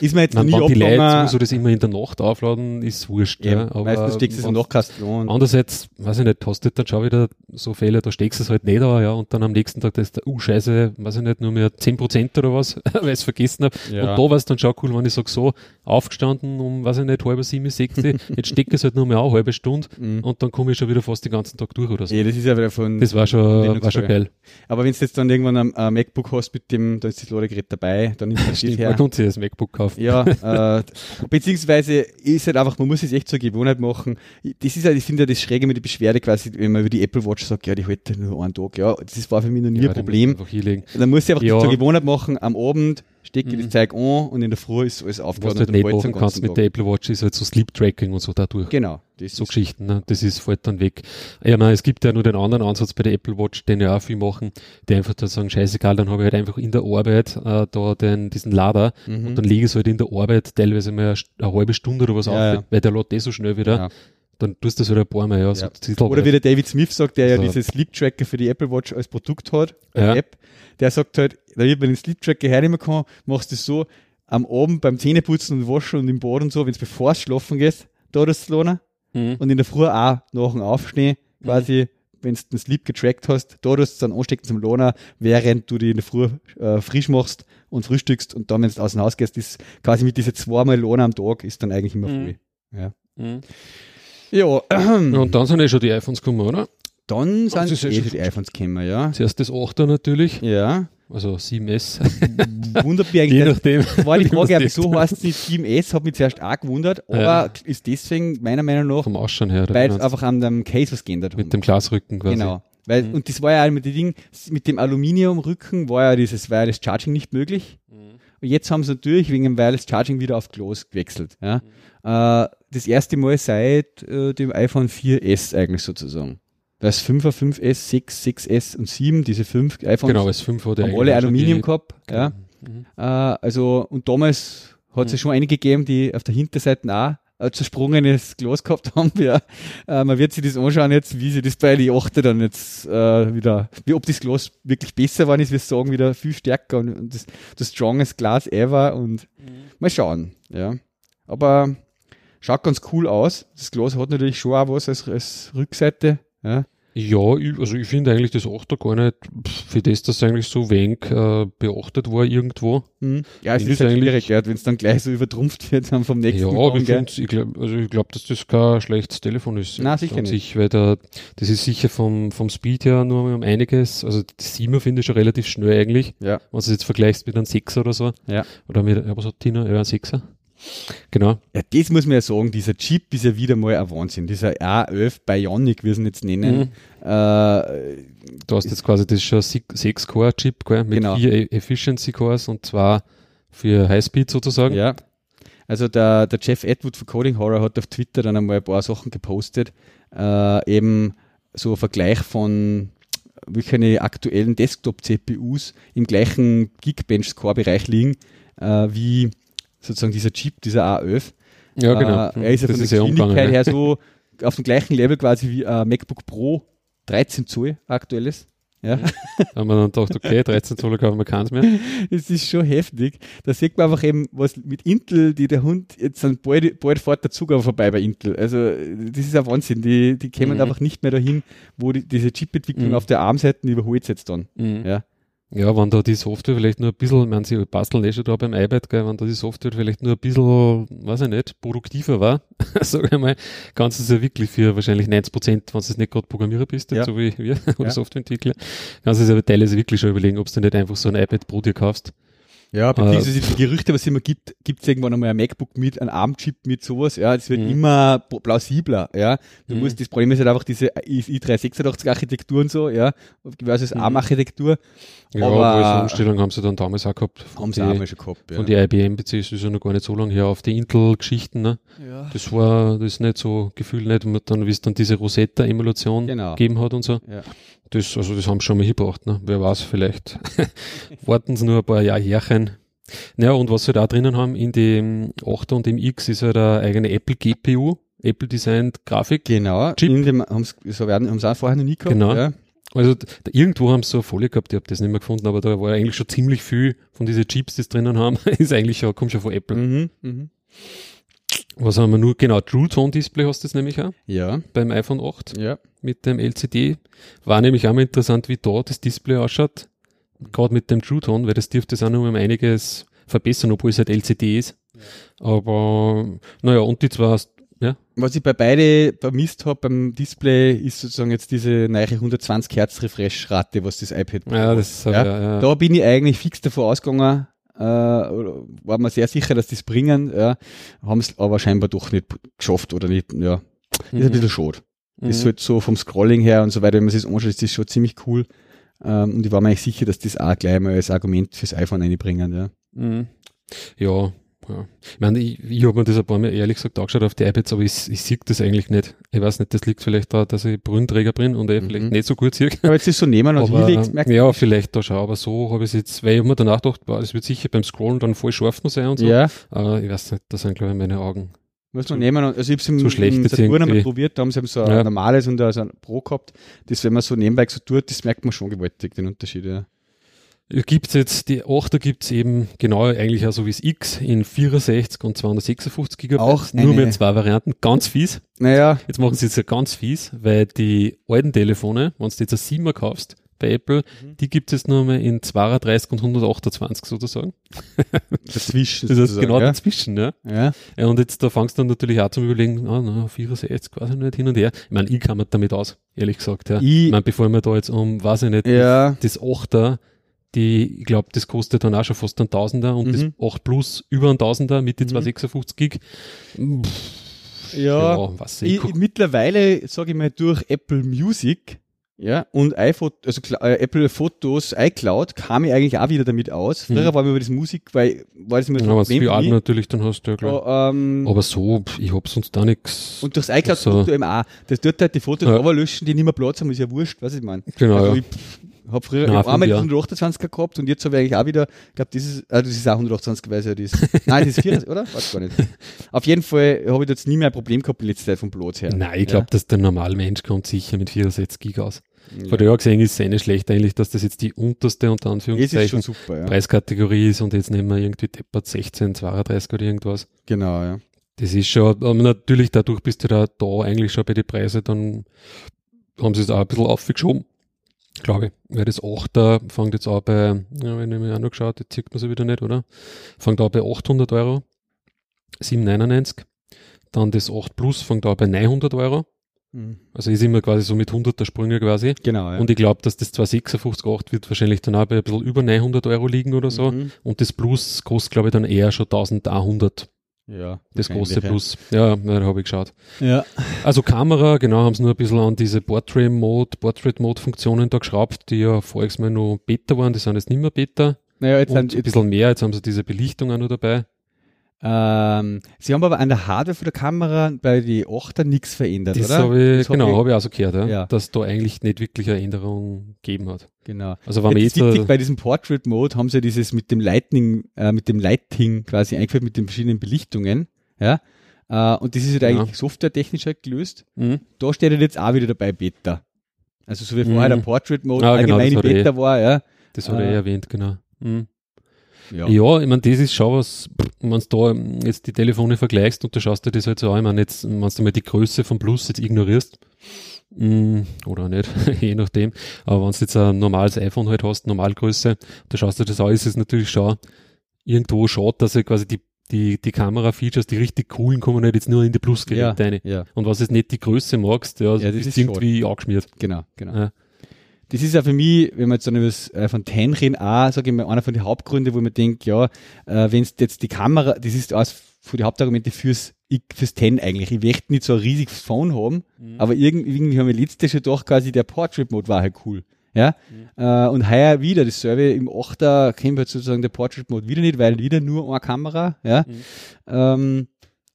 Ist mir jetzt Man, nie die Leute so das immer in der Nacht aufladen, ist wurscht. Ja, aber meistens steckst du es im Nachkasten an. Andererseits, weiß ich nicht, hast du dann schon wieder so Fälle, da steckst du es halt nicht an, ja, und dann am nächsten Tag, das ist der, uh, scheiße, weiß ich nicht, nur mehr 10% oder was, weil ich es vergessen habe. Ja. Und da war es dann schon cool, wenn ich sage, so, aufgestanden um, weiß ich nicht, halb sieben, sechs, jetzt stecke ich es halt nur mehr eine halbe Stunde Mhm. und dann komme ich schon wieder fast den ganzen Tag durch oder so. Ja, das ist ja wieder von. Das war schon, war schon geil. Aber wenn du jetzt dann irgendwann ein, ein MacBook hast mit dem, da ist das Ladegerät dabei, dann du das her. Sich das MacBook kaufen. Ja, äh, beziehungsweise ist halt einfach, man muss es echt zur Gewohnheit machen. Das ist halt, ich finde ja das Schräge mit der Beschwerde quasi, wenn man über die Apple Watch sagt, ja, die hält nur einen Tag. Ja, das war für mich noch nie Ja, ein Problem. Dann muss ich einfach Ja. zur Gewohnheit machen, am Abend stecke Mhm. das Zeug an und in der Früh ist alles Was aufgeladen. du halt nicht machen kannst mit der Apple Watch, ist halt so Sleep Tracking und so dadurch. Genau. Das so ist, Geschichten, ne? das ist, fällt dann weg. Ja, nein, es gibt ja nur den anderen Ansatz bei der Apple Watch, den ja auch viel machen, die einfach dann sagen, scheißegal, dann habe ich halt einfach in der Arbeit äh, da den, diesen Lader mhm. und dann lege ich es halt in der Arbeit teilweise mal eine, eine halbe Stunde oder was Ja, auf, ja. weil der lädt eh so schnell wieder. ja. Dann tust du das halt ein paar Mal, ja. So Ja. Oder wie der David Smith sagt, der ja So. diese Sleep Tracker für die Apple Watch als Produkt hat, als Ja. App, der sagt halt, damit man den Sleep Tracker hernehmen kann, machst du es so, am Abend beim Zähneputzen und Waschen und im Bad und so, wenn es bevor es schlafen gehst, da das lohnen. Mhm. Und in der Früh auch nach dem Aufstehen, quasi, wenn du den Sleep getrackt hast, da das dann anstecken zum Lohner, während du die in der Früh äh, frisch machst und frühstückst und dann, wenn du aus dem Haus gehst, ist quasi mit diese zweimal Lohner am Tag, ist dann eigentlich immer Mhm. früh. Ja. Mhm. Ja, Ja, und dann sind eh schon die iPhones gekommen, oder? dann Das sind ja eh schon die iPhones gekommen, ja. Zuerst das 8er natürlich, Ja, also 7S, wundert mich je eigentlich. nachdem. Das war die Frage, wieso heißt es nicht 7S, hat mich zuerst auch gewundert, aber Ja. ist deswegen meiner Meinung nach, Vom Ausschauen her. weil es einfach an dem Case was geändert haben. mit dem Glasrücken quasi. Genau. Weil, Mhm. und das war ja mit dem Ding, mit dem Aluminiumrücken war ja dieses Wireless Charging nicht möglich. Jetzt haben sie natürlich wegen dem Wireless Charging wieder auf Glas gewechselt. Ja? Mhm. Äh, das erste Mal seit äh, dem iPhone 4S eigentlich sozusagen. Das 5er, 5S, 6, 6S und 7, diese fünf iPhones, Genau, S5 hat haben eigentlich alle Aluminium gehabt. Ja. Mhm. Äh, also, und damals hat es ja Mhm. schon einige gegeben, die auf der Hinterseite auch ein zersprungenes Glas gehabt haben. Ja. Äh, man wird sich das anschauen jetzt, wie sie das bei die 8 dann jetzt äh, wieder, wie ob das Glas wirklich besser geworden ist, wir sagen wieder viel stärker und, und das, das strongest Glas ever und mal schauen, ja. Aber schaut ganz cool aus. Das Glas hat natürlich schon auch was als, als Rückseite, ja. Ja, ich, also ich finde eigentlich das 8er gar nicht, für das, dass eigentlich so wenig äh, beachtet war irgendwo. Hm. Ja, es ist ist halt eigentlich- schwierig, wenn es dann gleich so übertrumpft wird dann vom nächsten Ja, aber ich, ich glaube, also ich glaub, dass das kein schlechtes Telefon ist. Na, sicher nicht. Sich, weil da, das ist sicher vom, vom Speed her nur um einiges. Also die 7er finde ich schon relativ schnell eigentlich. Ja. Wenn du es jetzt vergleichst mit einem 6er oder so. Ja. Oder mit, was hat Tina? Ja, ein 6er. Genau. Ja, das muss man ja sagen, dieser Chip ist ja wieder mal ein Wahnsinn. Dieser A11 Bionic, wie sie ihn jetzt nennen. Mhm. Äh, Du hast jetzt quasi das schon 6-Core-Chip, gell, mit Genau. vier E- Efficiency Cores und zwar für Highspeed sozusagen. ja. Also der, der Jeff Edward von Coding Horror hat auf Twitter dann einmal ein paar Sachen gepostet. Äh, eben so ein Vergleich von welche aktuellen Desktop-CPUs im gleichen Geekbench-Score-Bereich liegen, äh, wie sozusagen dieser Chip, dieser A11. Ja, genau. Äh, er ist ja das von ist der ja. Geschwindigkeit ja. her so auf dem gleichen Level quasi wie ein MacBook Pro 13 Zoll aktuelles. Ja, Da haben wir dann gedacht, okay, 13 Zoll kaufen wir keins mehr. es ist schon heftig. Da sieht man einfach eben, was mit Intel, die der Hund jetzt dann bald, bald fährt der Zug aber vorbei bei Intel. Also, das ist ein Wahnsinn. Die, die kommen Mhm. einfach nicht mehr dahin, wo die, diese Chip-Entwicklung Mhm. auf der ARM-Seite überholt jetzt dann. Mhm. Ja. Ja, wenn da die Software vielleicht nur ein bisschen, ich meine, sie basteln eh schon da beim iPad, gell, wenn da die Software vielleicht nur ein bisschen, weiß ich nicht, produktiver war, sag ich mal, kannst du es ja wirklich für wahrscheinlich 90 Prozent, wenn du jetzt nicht gerade Programmierer bist, Ja. so wie wir, oder Ja. Softwareentwickler, kannst du es ja teilweise wirklich schon überlegen, ob du nicht einfach so ein iPad Pro dir kaufst. Ja, beziehungsweise die Gerüchte, was es immer gibt, gibt es irgendwann einmal ein MacBook mit, ein ARM-Chip mit sowas, ja, das wird Mhm. immer pl- plausibler, ja. Du Mhm. musst, das Problem ist halt einfach diese i386-Architektur und so, ja, versus Mhm. ARM-Architektur, Ja, Aber- so Umstellung haben sie dann damals auch gehabt. Von haben sie auch mal schon gehabt, ja. Von die IBM-PCs ist ja noch gar nicht so lange her auf die Intel-Geschichten, ne? ja. Das war, das ist nicht so Gefühl nicht, und dann, wie es dann diese Rosetta-Emulation Genau. gegeben hat und so. Ja. Das, also das haben sie schon mal hingebracht, ne? Wer weiß, vielleicht warten sie nur ein paar Jahre herchen. Ja, und was sie da drinnen haben, in dem 8 und dem X ist halt eine eigene Apple GPU, Apple Designed Grafik. Genau, Chip. in dem, haben's, so werden, haben sie auch vorher noch nie gehabt, Genau. ja. Also da, irgendwo haben sie so eine Folie gehabt, ich habe das nicht mehr gefunden, aber da war eigentlich schon ziemlich viel von diesen Chips, die sie drinnen haben, ist eigentlich schon, kommt schon von Apple. Mhm, mhm. Was haben wir nur? Genau, True Tone Display hast du das nämlich auch Ja, beim iPhone 8 ja. mit dem LCD. War nämlich auch mal interessant, wie da das Display ausschaut. Gerade mit dem True Tone, weil das dürfte es auch noch um einiges verbessern, obwohl es halt LCD ist. Aber naja, und die zwei, ja, Was ich bei beide vermisst habe beim Display, ist sozusagen jetzt diese neue 120 Hertz Refresh-Rate, was das iPad ja, hat. das Ja, ja, ja, Da bin ich eigentlich fix davon ausgegangen, äh, war mir sehr sicher, dass die es bringen, ja, haben es aber scheinbar doch nicht geschafft oder nicht, ja. Ist ein bisschen schade. Mhm. Ist halt so vom Scrolling her und so weiter, wenn man sich das anschaut, ist das schon ziemlich cool. Ähm, und ich war mir eigentlich sicher, dass das auch gleich mal als Argument fürs iPhone einbringen, ja. Mhm. Ja, ja. Ich meine, ich, ich habe mir das ein paar Mal ehrlich gesagt angeschaut auf die iPads, aber ich, ich sehe das eigentlich nicht. Ich weiß nicht, das liegt vielleicht daran, dass ich Brünträger bin und ich Mhm. vielleicht nicht so gut sehe. Aber jetzt ist so nehmen und aber, hinlegst, merkt ja, vielleicht da schon, aber so habe ich es jetzt, weil ich mir danach gedacht, boah, das wird sicher beim Scrollen dann voll scharf noch sein und so. ja, Aber ich weiß nicht, das sind glaube ich meine Augen. muss man So- nehmen. Und- Also ich habe es im, so schlecht im Saturn einmal probiert, da haben sie eben so ein Ja. normales und so ein Pro gehabt. Das, wenn man so nebenbei so tut, das merkt man schon gewaltig, den Unterschied, ja. Gibt's jetzt, die 8er gibt's eben genau eigentlich auch so wie das X in 64 und 256 Gigabyte. Auch nur eine- mit zwei Varianten. Ganz fies. Naja, Jetzt machen sie es ja ganz fies, weil die alten Telefone, wenn du jetzt ein 7er kaufst bei Apple, Mhm. die gibt es jetzt nur mal in 32 und 128 sozusagen. dazwischen. Das heißt genau ja. dazwischen, ja. ja. ja. Und jetzt da fangst du dann natürlich auch zum Überlegen, ah, na, 64 quasi nicht hin und her. Ich meine, ich kann mir damit aus, ehrlich gesagt, ja. Ich, Ich, meine, bevor wir da jetzt um, weiß ich nicht, ja, das 8er, die, ich glaube, das kostet dann auch schon fast ein Tausender und Mhm. das 8 Plus über ein Tausender mit den Mhm. 256 Gig. ja. was ich, Ich, mittlerweile, sage ich mal, durch Apple Music Ja, und iPhoto, also äh, Apple Fotos, iCloud kam ich eigentlich auch wieder damit aus. Früher Mhm. war mir über das Musik, weil war das immer Ja, wenn du Problem Alben mich. natürlich dann hast, ja klar. Ja, ähm, Aber so, ich hab sonst da nichts. und durchs iCloud so. Foto eben auch. Das tut halt die Fotos Ja. ja. löschen, die nicht mehr Platz haben, ist ja wurscht, was ich meine. Genau, also ja. ich pff, hab früher Nein, ich hab einmal ja. die 128er gehabt und jetzt habe ich eigentlich auch wieder, ich glaube, das ist, äh, das ist auch 128, weiß ich ja, das. Nein, das ist 4, oder? Weiß gar nicht. Auf jeden Fall habe ich jetzt nie mehr ein Problem gehabt in letzter Zeit vom Platz her. Nein, ich glaube, dass der normale Mensch kommt sicher mit 64 Gig aus. ja. Von daher gesehen ist es eh nicht schlecht eigentlich, dass das jetzt die unterste unter ist Anführungszeichen schon super, ja. Preiskategorie ist und jetzt nehmen wir irgendwie deppert 16, 32 oder irgendwas. Genau, ja. Das ist schon, aber natürlich dadurch bist du da, da eigentlich schon bei den Preisen, dann haben sie es auch ein bisschen aufgeschoben. Glaube ich. Weil das 8er fängt jetzt auch bei, ja, wenn ich mir auch noch geschaut, jetzt sieht man sie wieder nicht, oder? Fängt auch bei 800 Euro. 799. Dann das 8 Plus fängt auch bei 900 Euro. Mhm. Also ist immer quasi so mit 100er Sprünge quasi. Genau, ja. Und ich glaube, dass das 256,8 wird wahrscheinlich dann auch bei ein bisschen über 900 Euro liegen oder so. Mhm. Und das Plus kostet, glaube ich, dann eher schon 1100. Ja. Das große Plus. Ja, da habe ich geschaut. Ja. Also Kamera, genau, haben sie nur ein bisschen an diese Portrait-Mode, Portrait-Mode-Funktionen da geschraubt, die ja voriges Mal noch Beta waren, die sind jetzt nicht mehr Beta. Naja, jetzt Und sind ein bisschen mehr, jetzt haben sie diese Belichtung auch noch dabei. Ähm, Sie haben aber an der Hardware von der Kamera bei die 8er nichts verändert, Das oder? habe ich, Das hab genau, ich- habe ich auch so gehört, ja, Ja. dass da eigentlich nicht wirklich eine Änderung gegeben hat. Genau. Also wenn man Jetzt äh, bei diesem Portrait Mode haben sie dieses mit dem Lightning, äh, mit dem Lighting quasi eingeführt mit den verschiedenen Belichtungen, ja. Äh, und das ist halt Ja. eigentlich softwaretechnisch halt gelöst. hm, Da steht halt jetzt auch wieder dabei Beta. Also so wie vorher Mhm. der Portrait Mode Ah, genau, allgemein er Beta war, ja. das habe ich äh, eh erwähnt, genau. Hm. Ja. Ja, ich meine, das ist schon was, wenn du da jetzt die Telefone vergleichst und du schaust dir das halt so an, ich meine, jetzt, wenn du mal die Größe vom Plus jetzt ignorierst, mh, oder nicht, je nachdem, aber wenn du jetzt ein normales iPhone halt hast, Normalgröße, du schaust dir das an, ist es natürlich schon irgendwo schade, dass halt quasi die, die, die Kamera-Features, die richtig coolen, kommen halt jetzt nur in die Plus-Geräte rein. ja, Und was jetzt nicht die Größe magst, ja, Ja, das ist irgendwie angeschmiert. genau, genau. Ja. Das ist ja für mich, wenn wir jetzt dann über das iPhone 10 reden, auch, sage ich mal, einer von den Hauptgründen, wo man denkt, ja, äh, wenn es jetzt die Kamera, das ist aus von den Hauptargumente fürs, ich- fürs 10 eigentlich. Ich möchte nicht so ein riesiges Phone haben, aber irgendwie, irgendwie haben wir letztes schon doch quasi der Portrait Mode war halt cool. Ja, äh, und heuer wieder dasselbe im 8er kennt halt sozusagen der Portrait Mode wieder nicht, weil wieder nur eine Kamera, ja. Mhm. Ähm,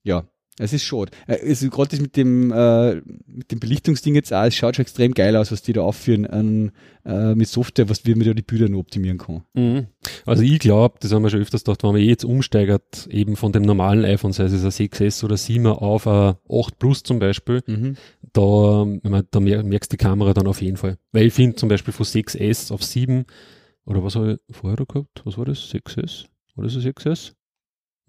ja, es ist schade. Also gerade das mit dem, äh, mit dem Belichtungsding jetzt auch, es schaut schon extrem geil aus, was die da aufführen an, äh, mit Software, was wie man da die Bilder noch optimieren kann. Mhm. Also ich glaube, das haben wir schon öfters gedacht, wenn man jetzt umsteigert, eben von dem normalen iPhone, sei es ein 6S oder 7 auf ein 8 Plus zum Beispiel, da, ich mein, da mer- merkst du die Kamera dann auf jeden Fall. Weil ich finde zum Beispiel von 6S auf 7, oder was habe ich vorher da gehabt? Was war das? 6S? War das ein 6S?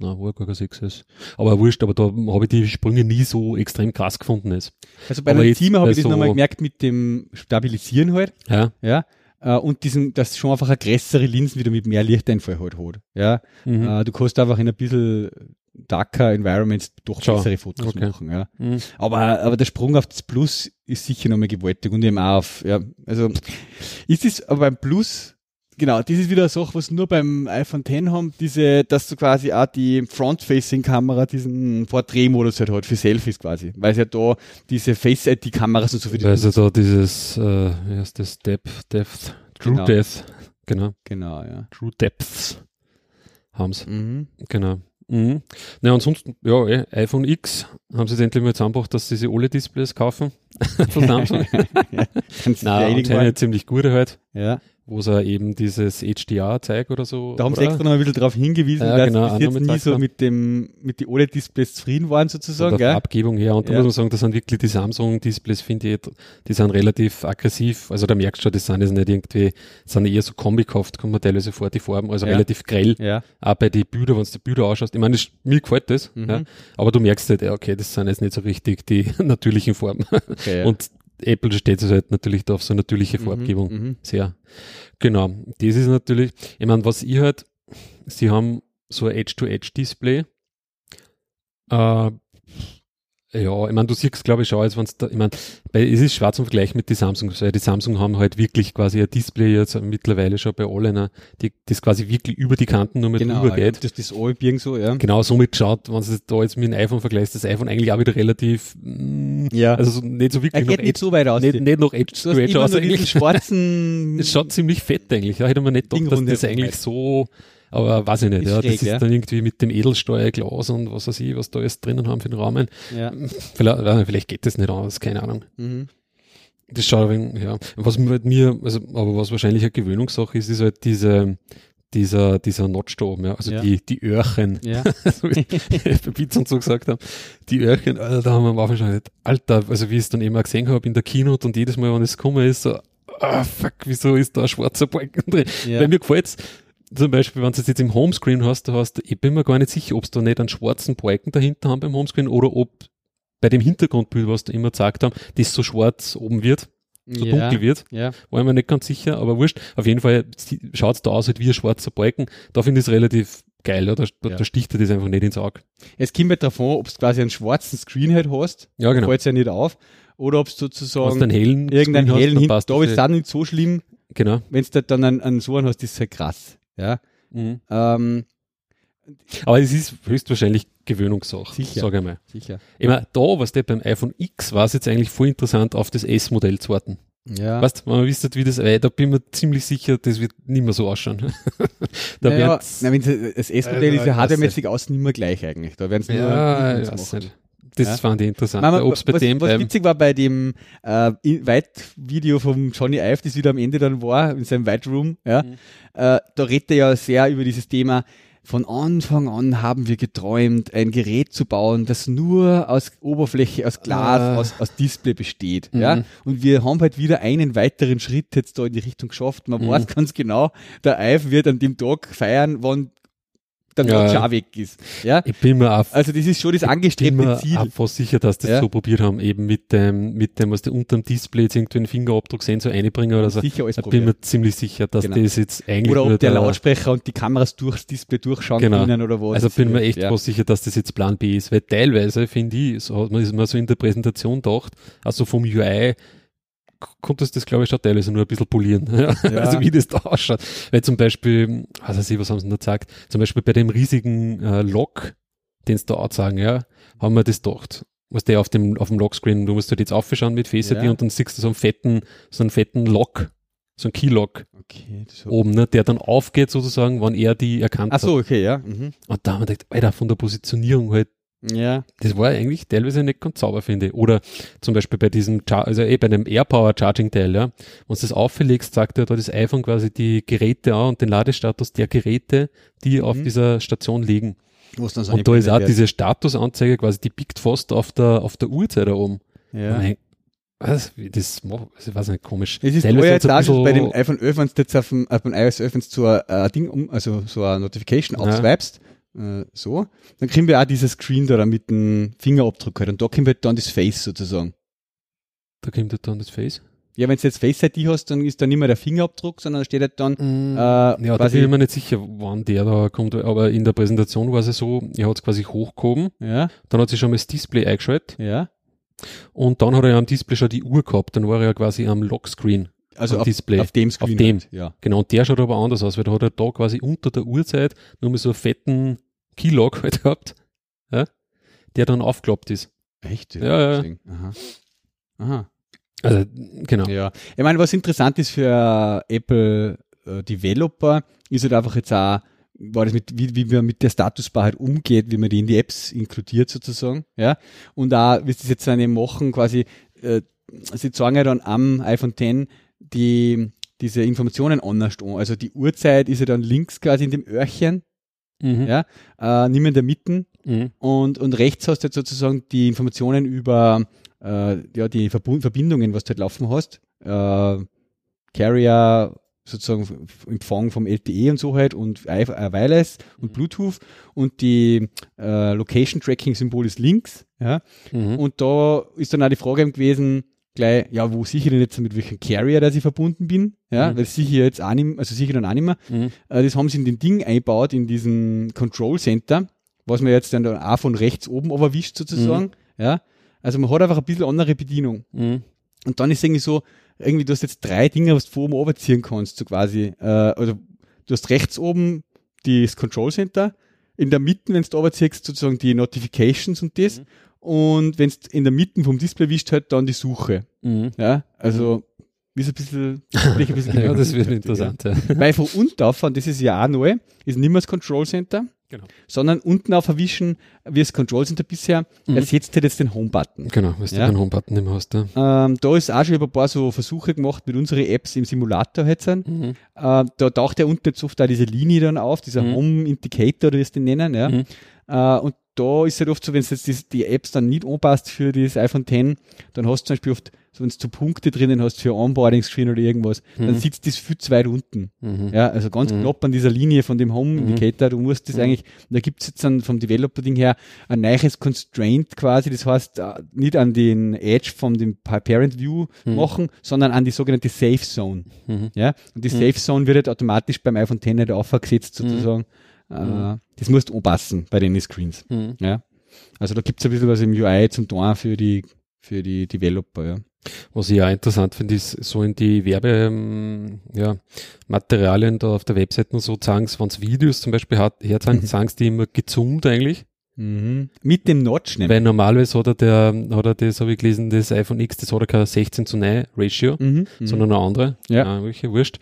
Nein, war gar kein 6S. Aber wurscht, aber da habe ich die Sprünge nie so extrem krass gefunden. Jetzt. Also bei jetzt Team habe ich das so- nochmal gemerkt mit dem Stabilisieren halt, Ja. ja. Äh, und diesen, dass schon einfach eine größere Linsen wieder mit mehr Lichteinfall halt hat. Ja. Mhm. Äh, du kannst einfach in ein bisschen darker Environments doch Schau. bessere Fotos Okay. machen, ja. Mhm. Aber, aber der Sprung auf das Plus ist sicher nochmal gewaltig und eben auch auf, ja, also ist es aber beim Plus, genau, das ist wieder eine Sache, was nur beim iPhone X haben, diese, dass du quasi auch die Front-Facing-Kamera diesen Porträtmodus halt hat für Selfies quasi, weil es ja da diese Face-ID-Kameras und so für die Also da dieses, äh, wie heißt das, Depth, Depth, True Genau. Depth, genau, Genau, ja. True Depths haben's. Mhm. Genau. Mhm. Na, ansonsten, ja, eh, iPhone X haben sie jetzt endlich mal zusammengebracht, dass sie diese OLED-Displays kaufen von Samsung. Einig anscheinend machen? ziemlich gute halt, Ja. Wo sie eben dieses HDR zeigen oder so. Da haben sie extra noch ein bisschen darauf hingewiesen, Ja, dass genau, bis jetzt nie so mit dem, mit die OLED-Displays zufrieden waren Von sozusagen, der gell? Farbgebung her. Und da Ja. muss man sagen, das sind wirklich die Samsung-Displays, finde ich, die sind relativ aggressiv. Also da merkst du schon, das sind jetzt nicht irgendwie, sind eher so kombikhaft, kommt man teilweise vor, die Farben, also Ja. relativ grell. Ja. Auch bei den Bildern, wenn du die Bilder ausschaust. Ich meine, das- mir gefällt das, Mhm. ja, aber du merkst halt, okay, das sind jetzt nicht so richtig die natürlichen Farben. Okay, ja. Und Apple steht es halt natürlich da auf so natürliche Farbgebung. Mhm, mhm. Sehr. Genau. Das ist natürlich, ich meine, was ich halt, sie haben so ein Edge-to-Edge-Display. Äh, Ja, ich meine, du siehst, glaube ich, schon, als wenn es da, ich meine, es ist schwarz im Vergleich mit den Samsung, weil die Samsung haben halt wirklich quasi ein Display jetzt mittlerweile schon bei allen, ne, die, das quasi wirklich über die Kanten nur mit Genau, drüber geht. das das Allbiegen so, ja. Genau, somit schaut, wenn du da jetzt mit dem iPhone vergleichst, das iPhone eigentlich auch wieder relativ, mm, Ja. also so, nicht so er wirklich geht noch nicht so weit raus. nicht, nicht noch Edge Scratch immer aus eigentlich. schwarzen Das schaut ziemlich fett eigentlich. Da hätte man nicht gedacht, dass das eigentlich so, aber weiß ich nicht. Ist ja, schräg, das ist ja. dann irgendwie mit dem Edelstahlglas und was weiß ich, was da jetzt drinnen haben für den Rahmen. ja. Vielleicht, vielleicht geht das nicht aus, keine Ahnung. Mhm. Das schaut ein wenig, ja. Was mir, mir, also, aber was wahrscheinlich eine Gewöhnungssache ist, ist halt diese, dieser, dieser Notch da oben, ja. Also Ja. die, die Öhrchen. ja. so wie bei Pizza und so gesagt haben, die Öhrchen, Alter, da haben wir am Anfang schon nicht, Alter, also wie ich es dann immer gesehen habe in der Keynote und jedes Mal, wenn es gekommen ist, so, ah, fuck, wieso ist da ein schwarzer Balken drin? Ja. Weil mir gefällt's, zum Beispiel, wenn du es jetzt im Homescreen hast, du hast, ich bin mir gar nicht sicher, ob es da nicht einen schwarzen Balken dahinter haben beim Homescreen oder ob bei dem Hintergrundbild, was da immer gesagt haben, das so schwarz oben wird, so ja. dunkel wird. Ja. War ich mir nicht ganz sicher, aber wurscht. Auf jeden Fall schaut es da aus halt wie ein schwarzer Balken. Da finde ich es relativ geil, ja. Da, Ja. da sticht dir das einfach nicht ins Auge. Es kommt halt davon, ob du quasi einen schwarzen Screen halt hast, Ja, genau. fällt ja nicht auf, oder ob du du sozusagen einen hellen irgendeinen Screen hast, hellen Hintergrund, passt da ist es auch nicht so schlimm, Genau. wenn du dann einen, einen so einen hast, ist es halt krass. Ja. Mhm. Ähm, Aber es ist höchstwahrscheinlich Gewöhnungssache, Sicher. sage ich mal. sicher. Ich meine, da, was der beim iPhone X war, ist jetzt eigentlich voll interessant, auf das S-Modell zu warten. Ja. Weißt du, wenn man wisst, wie das, weil da bin mir ziemlich sicher, das wird nicht mehr so ausschauen. da naja, sie- das S-Modell ist ja ich hardwaremäßig außen immer gleich eigentlich. Da werden sie nur ja, ich weiß nicht. Das Ja. fand ich interessant. Mama, Ob es bei was, dem was witzig war bei dem äh, White-Video vom Johnny Ive, das wieder am Ende dann war, in seinem White Room, ja, Mhm. äh, da redet er ja sehr über dieses Thema, von Anfang an haben wir geträumt, ein Gerät zu bauen, das nur aus Oberfläche, aus Glas, Ah. aus, aus Display besteht. Mhm. Ja? Und wir haben halt wieder einen weiteren Schritt jetzt da in die Richtung geschafft. Man Mhm. weiß ganz genau, der Ive wird an dem Tag feiern, wann der Ja, Notch weg ist. Ja? ich bin mir auch Also das ist schon das bin angestrebte mir Ziel. auch fast sicher, dass das Ja. so probiert haben, eben mit dem, mit dem, was die unter dem Display jetzt irgendwie einen Fingerabdruck sehen, so einbringen oder so. Sicher alles Da bin mir ziemlich sicher, dass Genau. das jetzt eigentlich Oder ob der der- Lautsprecher und die Kameras durchs Display durchschauen Genau. können oder was. Also bin mir echt ja. fast sicher, dass das jetzt Plan B ist, weil teilweise finde ich, so hat man ist mal so in der Präsentation gedacht, also vom UI konntest du das glaube ich schon teilweise nur ein bisschen polieren, ja. Ja. also wie das da ausschaut. Weil zum Beispiel, was weiß ich, was haben sie denn da gesagt, zum Beispiel bei dem riesigen äh, Lock, den sie da auch sagen, ja, haben wir das gedacht. Was der auf dem, auf dem Lockscreen, du musst halt jetzt aufschauen mit Face ID Ja. und dann siehst du so einen fetten, so einen fetten Lock, so einen Keylock Okay, oben, ne, der dann aufgeht sozusagen, wann er die erkannt Ach so, hat. okay, ja. Mhm. Und da haben wir gedacht, Alter, von der Positionierung halt Ja, das war eigentlich teilweise nicht ganz sauber, finde ich. Oder zum Beispiel bei diesem, Char also eh bei dem AirPower Charging Teil, ja. Wenn du das auflegst, sagt er da das iPhone quasi die Geräte an und den Ladestatus der Geräte, die auf Mhm. dieser Station liegen. und da ist auch eingeblendet diese Statusanzeige quasi, die biegt fast auf der, auf der Uhrzeit da oben. Ja. Mein, was, das macht, ich weiß nicht, komisch. Es ist Teilweise ein auch schon bei dem iPhone 11, wenn du jetzt auf dem, auf dem iOS 11 wenn du so ein äh, Ding um, also so eine Notification Ja. aufswipest, äh, so, dann kriegen wir auch dieses Screen da mit dem Fingerabdruck halt. Und da kommt halt dann das Face sozusagen. Da kommt halt dann das Face. Ja, wenn du jetzt Face ID hast, dann ist da nicht mehr der Fingerabdruck, sondern da steht halt dann, äh, ja, da bin ich mir nicht sicher, wann der da kommt, aber in der Präsentation war es ja so, er hat es quasi hochgehoben, ja, dann hat sich schon mal das Display eingeschaltet ja. und dann hat er ja am Display schon die Uhr gehabt, dann war er ja quasi am Lockscreen. Also auf, Display. auf dem Screen. Auf dem. Halt, ja. Genau, und der schaut aber anders aus, weil da hat er da quasi unter der Uhrzeit nur mal so einen fetten Keylog halt gehabt, ja, der dann aufgeklappt ist. Echt? Ja, ja. Deswegen. Aha. Aha. Also, genau. Ja, ich meine, was interessant ist für Apple äh, Developer, ist halt einfach jetzt auch, war das mit, wie, wie man mit der Statusbar halt umgeht, wie man die in die Apps inkludiert sozusagen, ja. Und auch, wie sie es jetzt dann eben machen, quasi, äh, sie zeigen ja dann am iPhone X die, diese Informationen anders an. Also die Uhrzeit ist ja dann links quasi in dem Öhrchen, Mhm. ja, äh, mehr in der Mitte, Mhm. und, und rechts hast du jetzt sozusagen die Informationen über äh, ja, die Verbu Verbindungen, was du halt laufen hast. Äh, Carrier, sozusagen Empfang vom LTE und so halt und äh, Wireless und Bluetooth und die äh, Location Tracking Symbol ist links. Ja? Mhm. Und da ist dann auch die Frage gewesen, gleich, ja, wo sicher denn jetzt mit welchem Carrier, dass ich verbunden bin? Ja, Mhm. weil sicher jetzt auch nicht, also sicher dann auch nicht mehr. Mhm. Äh, das haben sie in den Ding eingebaut, in diesen Control Center, was man jetzt dann auch von rechts oben aber wischt sozusagen. Ja. Also man hat einfach ein bisschen andere Bedienung. Mhm. Und dann ist irgendwie so, irgendwie du hast jetzt drei Dinge, was du von oben runterziehen kannst, so quasi. Äh, also du hast rechts oben das Control Center, in der Mitte, wenn du runterziehst, sozusagen die Notifications und das. Und wenn du in der Mitte vom Display wischt, halt dann die Suche. Mhm. Ja, also ist ein bisschen, ein bisschen Ja, das wird interessant. Ja. Weil von unten auf, und das ist ja auch neu, ist nicht mehr das Control Center, Genau. sondern unten auf erwischen, wie das Control Center bisher, Mhm. ersetzt halt jetzt den Home-Button. Genau, weil du Ja. keinen Home-Button immer hast. Ja. Ähm, da ist auch schon über ein paar so Versuche gemacht mit unseren Apps im Simulator halt sind. Mhm. Äh, da taucht ja unten jetzt oft auch diese Linie dann auf, dieser Mhm. Home Indicator, oder wie es den nennen, ja. Mhm. Äh, und da ist halt oft so, wenn es jetzt die, die Apps dann nicht anpasst für das iPhone X, dann hast du zum Beispiel oft, so wenn du Punkte drinnen hast für Onboarding-Screen oder irgendwas, dann Mhm. sitzt das viel zu weit unten. Mhm. Ja, also ganz Mhm. knapp an dieser Linie von dem Home Indicator. Du musst das Mhm. eigentlich, da gibt's jetzt dann vom Developer-Ding her ein neues Constraint quasi, das heißt äh, nicht an den Edge von dem Pa- Parent View Mhm. machen, sondern an die sogenannte Safe Zone. Mhm. Ja, und die Mhm. Safe Zone wird halt automatisch beim iPhone X nicht aufgesetzt sozusagen. Äh, Mhm. das musst du anpassen bei den Screens. Mhm. Ja, also da gibt's ein bisschen was im UI zum Tun für die für die Developer. Ja. Was ich auch interessant finde, ist so in die Werbe, ähm, ja, da auf der Webseite und so zeigen wenn es Videos zum Beispiel hat, herzeigen, Mhm. sie die immer gezoomt eigentlich. Mhm. Mit dem Notch nämlich. Weil normalerweise hat er der, hat er das, habe ich gelesen, das iPhone X, das hat er kein 16 zu 9 Ratio, Mhm. sondern eine andere. Ja. Äh, welche, wurscht.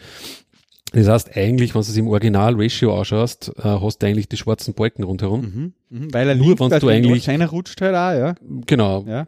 Das heißt, eigentlich, wenn du es im Original-Ratio ausschaust, äh, hast du eigentlich die schwarzen Balken rundherum. Mhm. Mhm. Weil er Nur wenn du eigentlich- Notch rutscht halt auch, ja. Genau. Ja.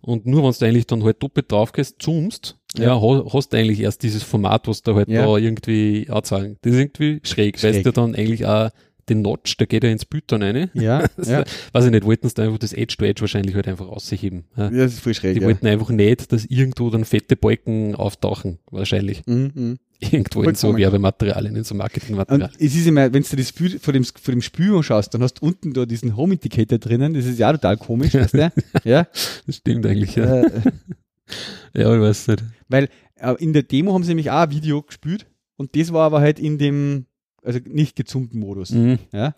Und nur wenn du eigentlich dann halt doppelt drauf gehst, zoomst, ja, Ja. ha- hast du eigentlich erst dieses Format, was da halt Ja. da irgendwie anzeigen. Das ist irgendwie schräg, weil Schräg. du dann eigentlich auch den Notch, der geht ja ins Bild dann rein. Ja, ja. Weiß ich nicht, wollten sie da einfach das Edge to Edge wahrscheinlich halt einfach ausheben. Ja. Das ist voll schräg. Die ja. wollten einfach nicht, dass irgendwo dann fette Balken auftauchen, wahrscheinlich. Mhm, mhm. Irgendwo in so. Werbematerialien, in so Marketingmaterialien. es ist immer, wenn du das Spiel, vor dem, vor dem Spiel anschaust, dann hast du unten da diesen Home Indicator drinnen, das ist ja total komisch, weißt du? Ja. Das stimmt eigentlich, ja. Äh, Ja, ich weiß nicht. weil äh, in der Demo haben sie nämlich auch ein Video gespielt und das war aber halt in dem, also nicht gezoomten Modus. Mhm. Ja.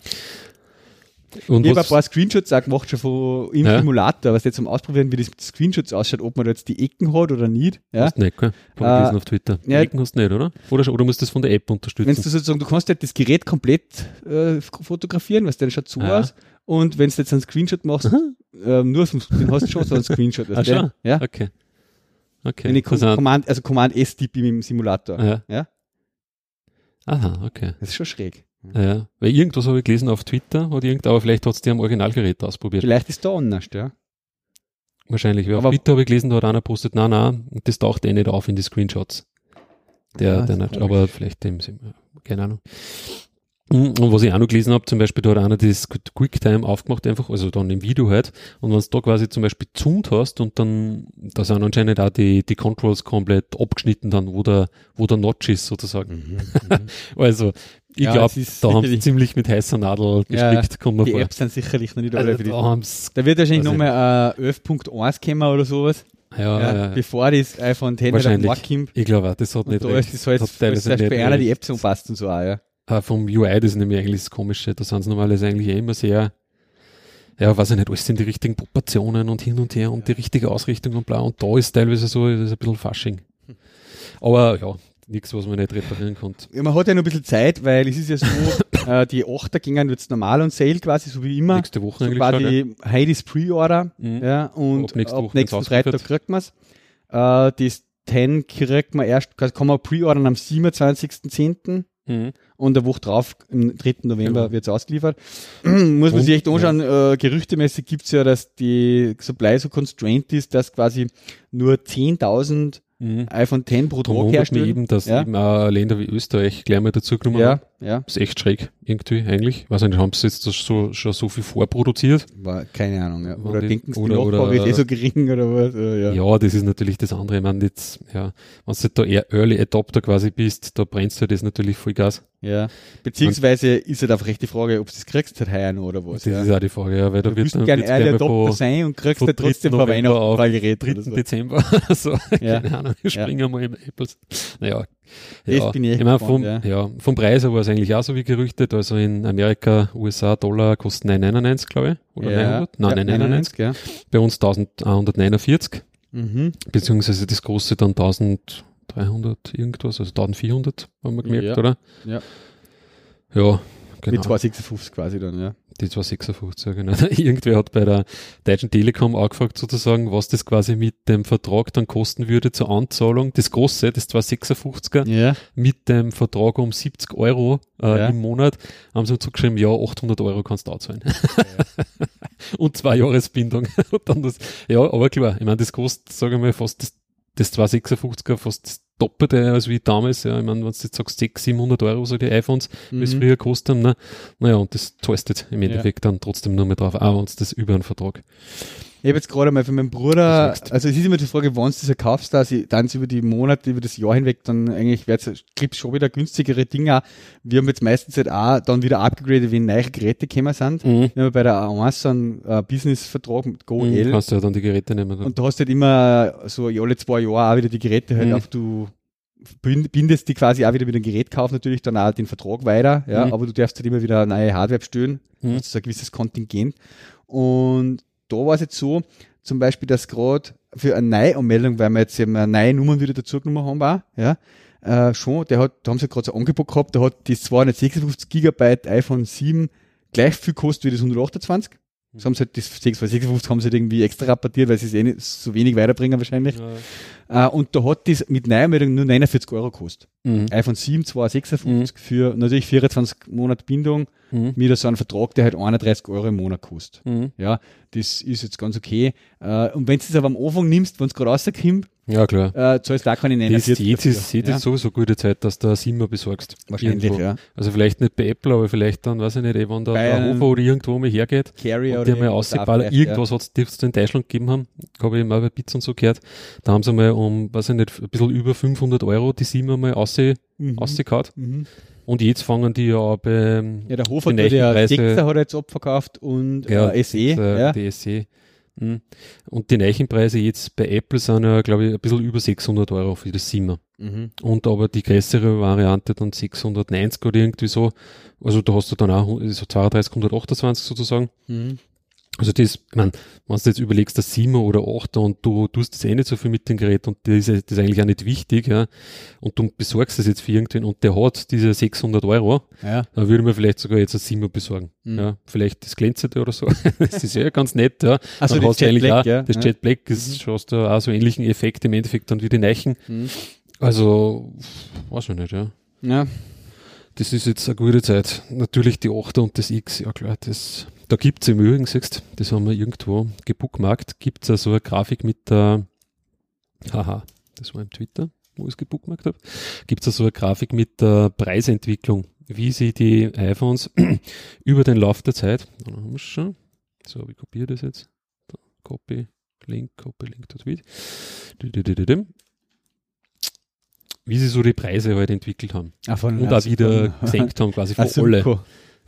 Und Ich habe ein paar Screenshots auch gemacht schon von, im Ja. Simulator, was jetzt zum Ausprobieren, wie das mit Screenshots ausschaut, ob man da jetzt die Ecken hat oder nicht. Ja. hast du nicht, gell? Hab ich Äh, gelesen auf Twitter. ja. Ecken hast du nicht, oder? Oder, oder musst du das von der App Wenn unterstützen? du sozusagen, du kannst halt das Gerät komplett äh, fotografieren, was dann schaut so Ja. aus. Und wenn du jetzt einen Screenshot machst, ähm, nur vom, den hast du schon so einen Screenshot. Ah, weißt du? schon? Ja. Okay. Okay. Wenn ich Com interessant. Command, also Command S tippe im Simulator. Ja. Ja. Aha, okay. Das ist schon schräg. Ja. Weil irgendwas habe ich gelesen auf Twitter oder irgend, aber vielleicht hat es die am Originalgerät ausprobiert. Vielleicht ist da anders, ja. Wahrscheinlich. Weil auf Aber- Twitter habe ich gelesen, da hat einer postet, nein, nein, das taucht eh nicht auf in die Screenshots. Der, Ah, der nicht, aber vielleicht dem, keine Ahnung. Mhm, Und was ich auch noch gelesen habe, zum Beispiel, da hat einer das QuickTime aufgemacht, einfach, also dann im Video halt. Und wenn du da quasi zum Beispiel zoomt hast und dann, da sind anscheinend auch die, die Controls komplett abgeschnitten dann, wo der, wo der Notch ist, sozusagen. Also, ich Ja, glaube, da haben sie ziemlich mit heißer Nadel Ja, gestrickt, kommen wir Die vor. Apps sind sicherlich noch nicht alle Also, für die. da Da wird wahrscheinlich Also- nochmal äh, 11.1 kommen oder sowas, ja, ja, ja, bevor das iPhone X Wahrscheinlich. kommt. ich glaube auch, das hat Und nicht da recht. ist das halt, Hat das nicht bei einer die. Apps anpasst und so auch, ja. Ah, vom UI, das ist nämlich eigentlich das Komische. Da sind sie normalerweise eigentlich eh immer sehr, ja, weiß ich nicht, alles sind die richtigen Proportionen und hin und her und die richtige Ausrichtung und bla. Und da ist teilweise so, das ist ein bisschen Fasching. Aber ja, nichts, was man nicht reparieren konnte. Ja, man hat ja noch ein bisschen Zeit, weil es ist ja so, äh, die 8er gingen jetzt normal on sale quasi, so wie immer. Nächste Woche So eigentlich schon. Ja. quasi Heidi's Pre-Order. Mhm. Ja, und Ab nächste ab Woche nächsten Freitag kriegt man es. Äh, das 10 kriegt man erst, kann man pre-ordern am 27.10. Mhm. und eine Woche drauf, am 3. November, Genau. wird es ausgeliefert. Muss man Und, sich echt anschauen, äh, gerüchtemäßig gibt's ja, dass die Supply so constrained ist, dass quasi nur 10.000 Mhm. iPhone X pro Da Tag wundert mich herstellen. eben, dass Ja. eben auch Länder wie Österreich gleich mal dazu genommen haben. Ja, ja. Das ist echt schräg, irgendwie, eigentlich. Weiß nicht, haben sie jetzt das so, schon so viel vorproduziert? War, keine Ahnung, ja. Oder denken sie, die Nachfrage ist eh so gering oder was? Ja. Ja, das ist natürlich das andere. Ich meine, jetzt, ja, wenn du da eher Early Adopter quasi bist, da brennst du das natürlich voll Gas. Ja. Beziehungsweise ist halt einfach echt die Frage, ob du das kriegst halt heuer noch oder was. Das ja. ist auch die Frage, ja, weil da Du wird dann gerne Doktor von sein und kriegst halt trotzdem 3. vor Weihnachten auf ein Gerät. 3. oder so. Dezember so. Ja. Keine Ahnung, wir Ja. springen mal im Apples. Naja. Das Ja. bin ich echt ich gespannt, vom, ja. ja. vom Preis her war es eigentlich auch so wie gerüchtet. Also in Amerika, USA, Dollar kosten 9,99, glaube ich. Oder 900? Nein, ja, 999. ja. Bei uns 1149. Mhm. Beziehungsweise das große dann 1300 irgendwas, also 1400 haben wir gemerkt, Ja. oder? Ja. Ja, genau. Mit 256 quasi dann, ja. Die 256, ja, genau. Irgendwer hat bei der Deutschen Telekom angefragt sozusagen, was das quasi mit dem Vertrag dann kosten würde zur Anzahlung. Das große, das 256er, Ja. mit dem Vertrag um 70 Euro äh, Ja. im Monat, haben sie zugeschrieben, ja, 800 Euro kannst du auch zahlen. Und zwei Jahresbindung. Und dann das, ja, aber klar, ich meine, das kostet, sage ich mal, fast das, das 256er, fast Doppelte als wie damals. Ja, ich meine, wenn du jetzt sagst, 600, 700 Euro so die iPhones, wie es Mhm. früher gekostet haben, ne? Naja, und das zahlst im Ja. Endeffekt dann trotzdem nur mehr drauf, auch wenn du das über einen Vertrag. Ich habe jetzt gerade mal von meinem Bruder, also es ist immer die Frage, wann du das kaufst, da sie dann über die Monate, über das Jahr hinweg, dann eigentlich wird's gibt's schon wieder günstigere Dinge. Wir haben jetzt meistens halt auch dann wieder abgegradet, wenn neue Geräte gekommen sind. Mhm. Wir haben bei der A1 so einen äh, Business-Vertrag mit Mhm. GoL. Kannst du ja dann die Geräte nehmen. Dann. Und du hast halt immer so alle zwei Jahre auch wieder die Geräte halt Mhm. auf, du bind- bindest die quasi auch wieder mit dem Gerät kauf natürlich dann auch den Vertrag weiter, ja, Mhm. aber du darfst halt immer wieder neue Hardware bestellen, Mhm. also so ein gewisses Kontingent. Und da war es jetzt so, zum Beispiel, dass gerade für eine Neuanmeldung, weil wir jetzt eben eine neue Nummer wieder dazugenommen haben, auch, ja, äh, schon, der hat, da haben sie gerade so ein Angebot gehabt, der hat das 256 Gigabyte iPhone 7 gleich viel kostet wie das 128. Das haben sie halt, das 656 haben sie halt irgendwie extra rabattiert, weil sie es eh nicht so wenig weiterbringen wahrscheinlich. Ja. Äh, und da hat das mit Neuanmeldung nur 49 Euro gekostet. Mhm. iPhone 7, 256 für natürlich 24 Monate Bindung Mhm. mit so einem Vertrag, der halt 31 Euro im Monat kostet. Mhm. Ja, das ist jetzt ganz okay. Äh, und wenn du das aber am Anfang nimmst, wenn es gerade rauskommt, Ja, klar. äh, zahlst du auch keine Das 49 jetzt ist, jetzt ja, ist sowieso gute Zeit, dass du eine Simmer besorgst. Wahrscheinlich, Irgendwo. ja. Also vielleicht nicht bei Apple, aber vielleicht dann, weiß ich nicht, eh, wenn der Hofer oder irgendwo mal hergeht Carrier und die mal ausgeballert, irgendwas hat es in Deutschland gegeben haben, habe ich mal bei Bits und so gehört, da haben sie mal um, weiß ich nicht, ein bisschen über 500 Euro die Simmer mal ausge, Ja. Mhm. ausgehauen. Mhm. Und jetzt fangen die ja auch bei Ja, der Hofer, der, der Preise- 6er hat er jetzt abverkauft und Ja, äh, SE. äh, ja. die SE. Mhm. Und die Neichenpreise jetzt bei Apple sind ja, glaube ich, ein bisschen über 600 Euro für das Simmer. Mhm. Und aber die größere Variante dann 690 oder irgendwie so. Also da hast du dann auch so 32, 128 sozusagen. Mhm. Also das, ich mein, wenn du jetzt überlegst, das 7 oder 8 und du tust das eh nicht so viel mit dem Gerät und das ist, das ist eigentlich auch nicht wichtig, ja, und du besorgst das jetzt für irgendwen und der hat diese 600 Euro, Ja. dann würde man vielleicht sogar jetzt ein 7 besorgen. Mhm. Ja, vielleicht das glänzende oder so. das ist ja ganz nett, ja. Also dann das hast Jet eigentlich Black, auch, ja. das Ja. Jet Black ist, Mhm. hast du auch so ähnlichen Effekt im Endeffekt dann wie die Neichen. Mhm. Also, weiß ich nicht, ja. Ja. Das ist jetzt eine gute Zeit. Natürlich die 8 und das X, ja klar, das, da gibt's im Übrigen, siehst das haben wir irgendwo gebookmarkt, gibt's ja so eine Grafik mit der, haha, das war im Twitter, wo ich es gebookmarkt habe, gibt's ja so eine Grafik mit der Preisentwicklung, wie sie die iPhones über den Lauf der Zeit, da haben wir schon, so, wie kopiere das jetzt? Da, Copy, Link, Copy, Link to Tweet. Wie sie so die Preise halt entwickelt haben. Von, und auch wieder gesenkt haben, quasi Also, alle,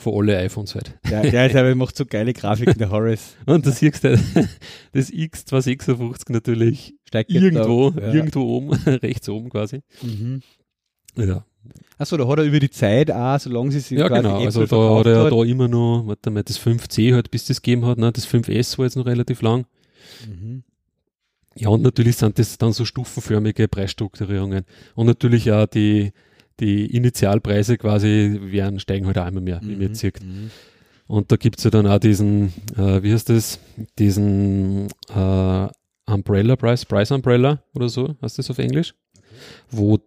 für alle iPhones halt. Der, der, der macht so geile Grafiken, der Horace. Und da siehst du das X256 natürlich Steigt irgendwo. Ja. irgendwo oben, rechts oben quasi. Mhm. Ja, Achso, da hat er über die Zeit auch, solange sie sich ja genau. Apple Also da hat er hat. da immer noch, warte mal, das 5C halt, bis das gegeben hat, ne? das 5S war jetzt noch relativ lang. Mhm. Ja, und natürlich sind das dann so stufenförmige Preisstrukturierungen. Und natürlich auch die, die Initialpreise quasi werden, steigen halt auch immer mehr, jetzt sieht. Mhm. Und da gibt's ja dann auch diesen, äh, wie heißt das, diesen äh, Umbrella Price, Price Umbrella oder so, heißt das auf Englisch, wo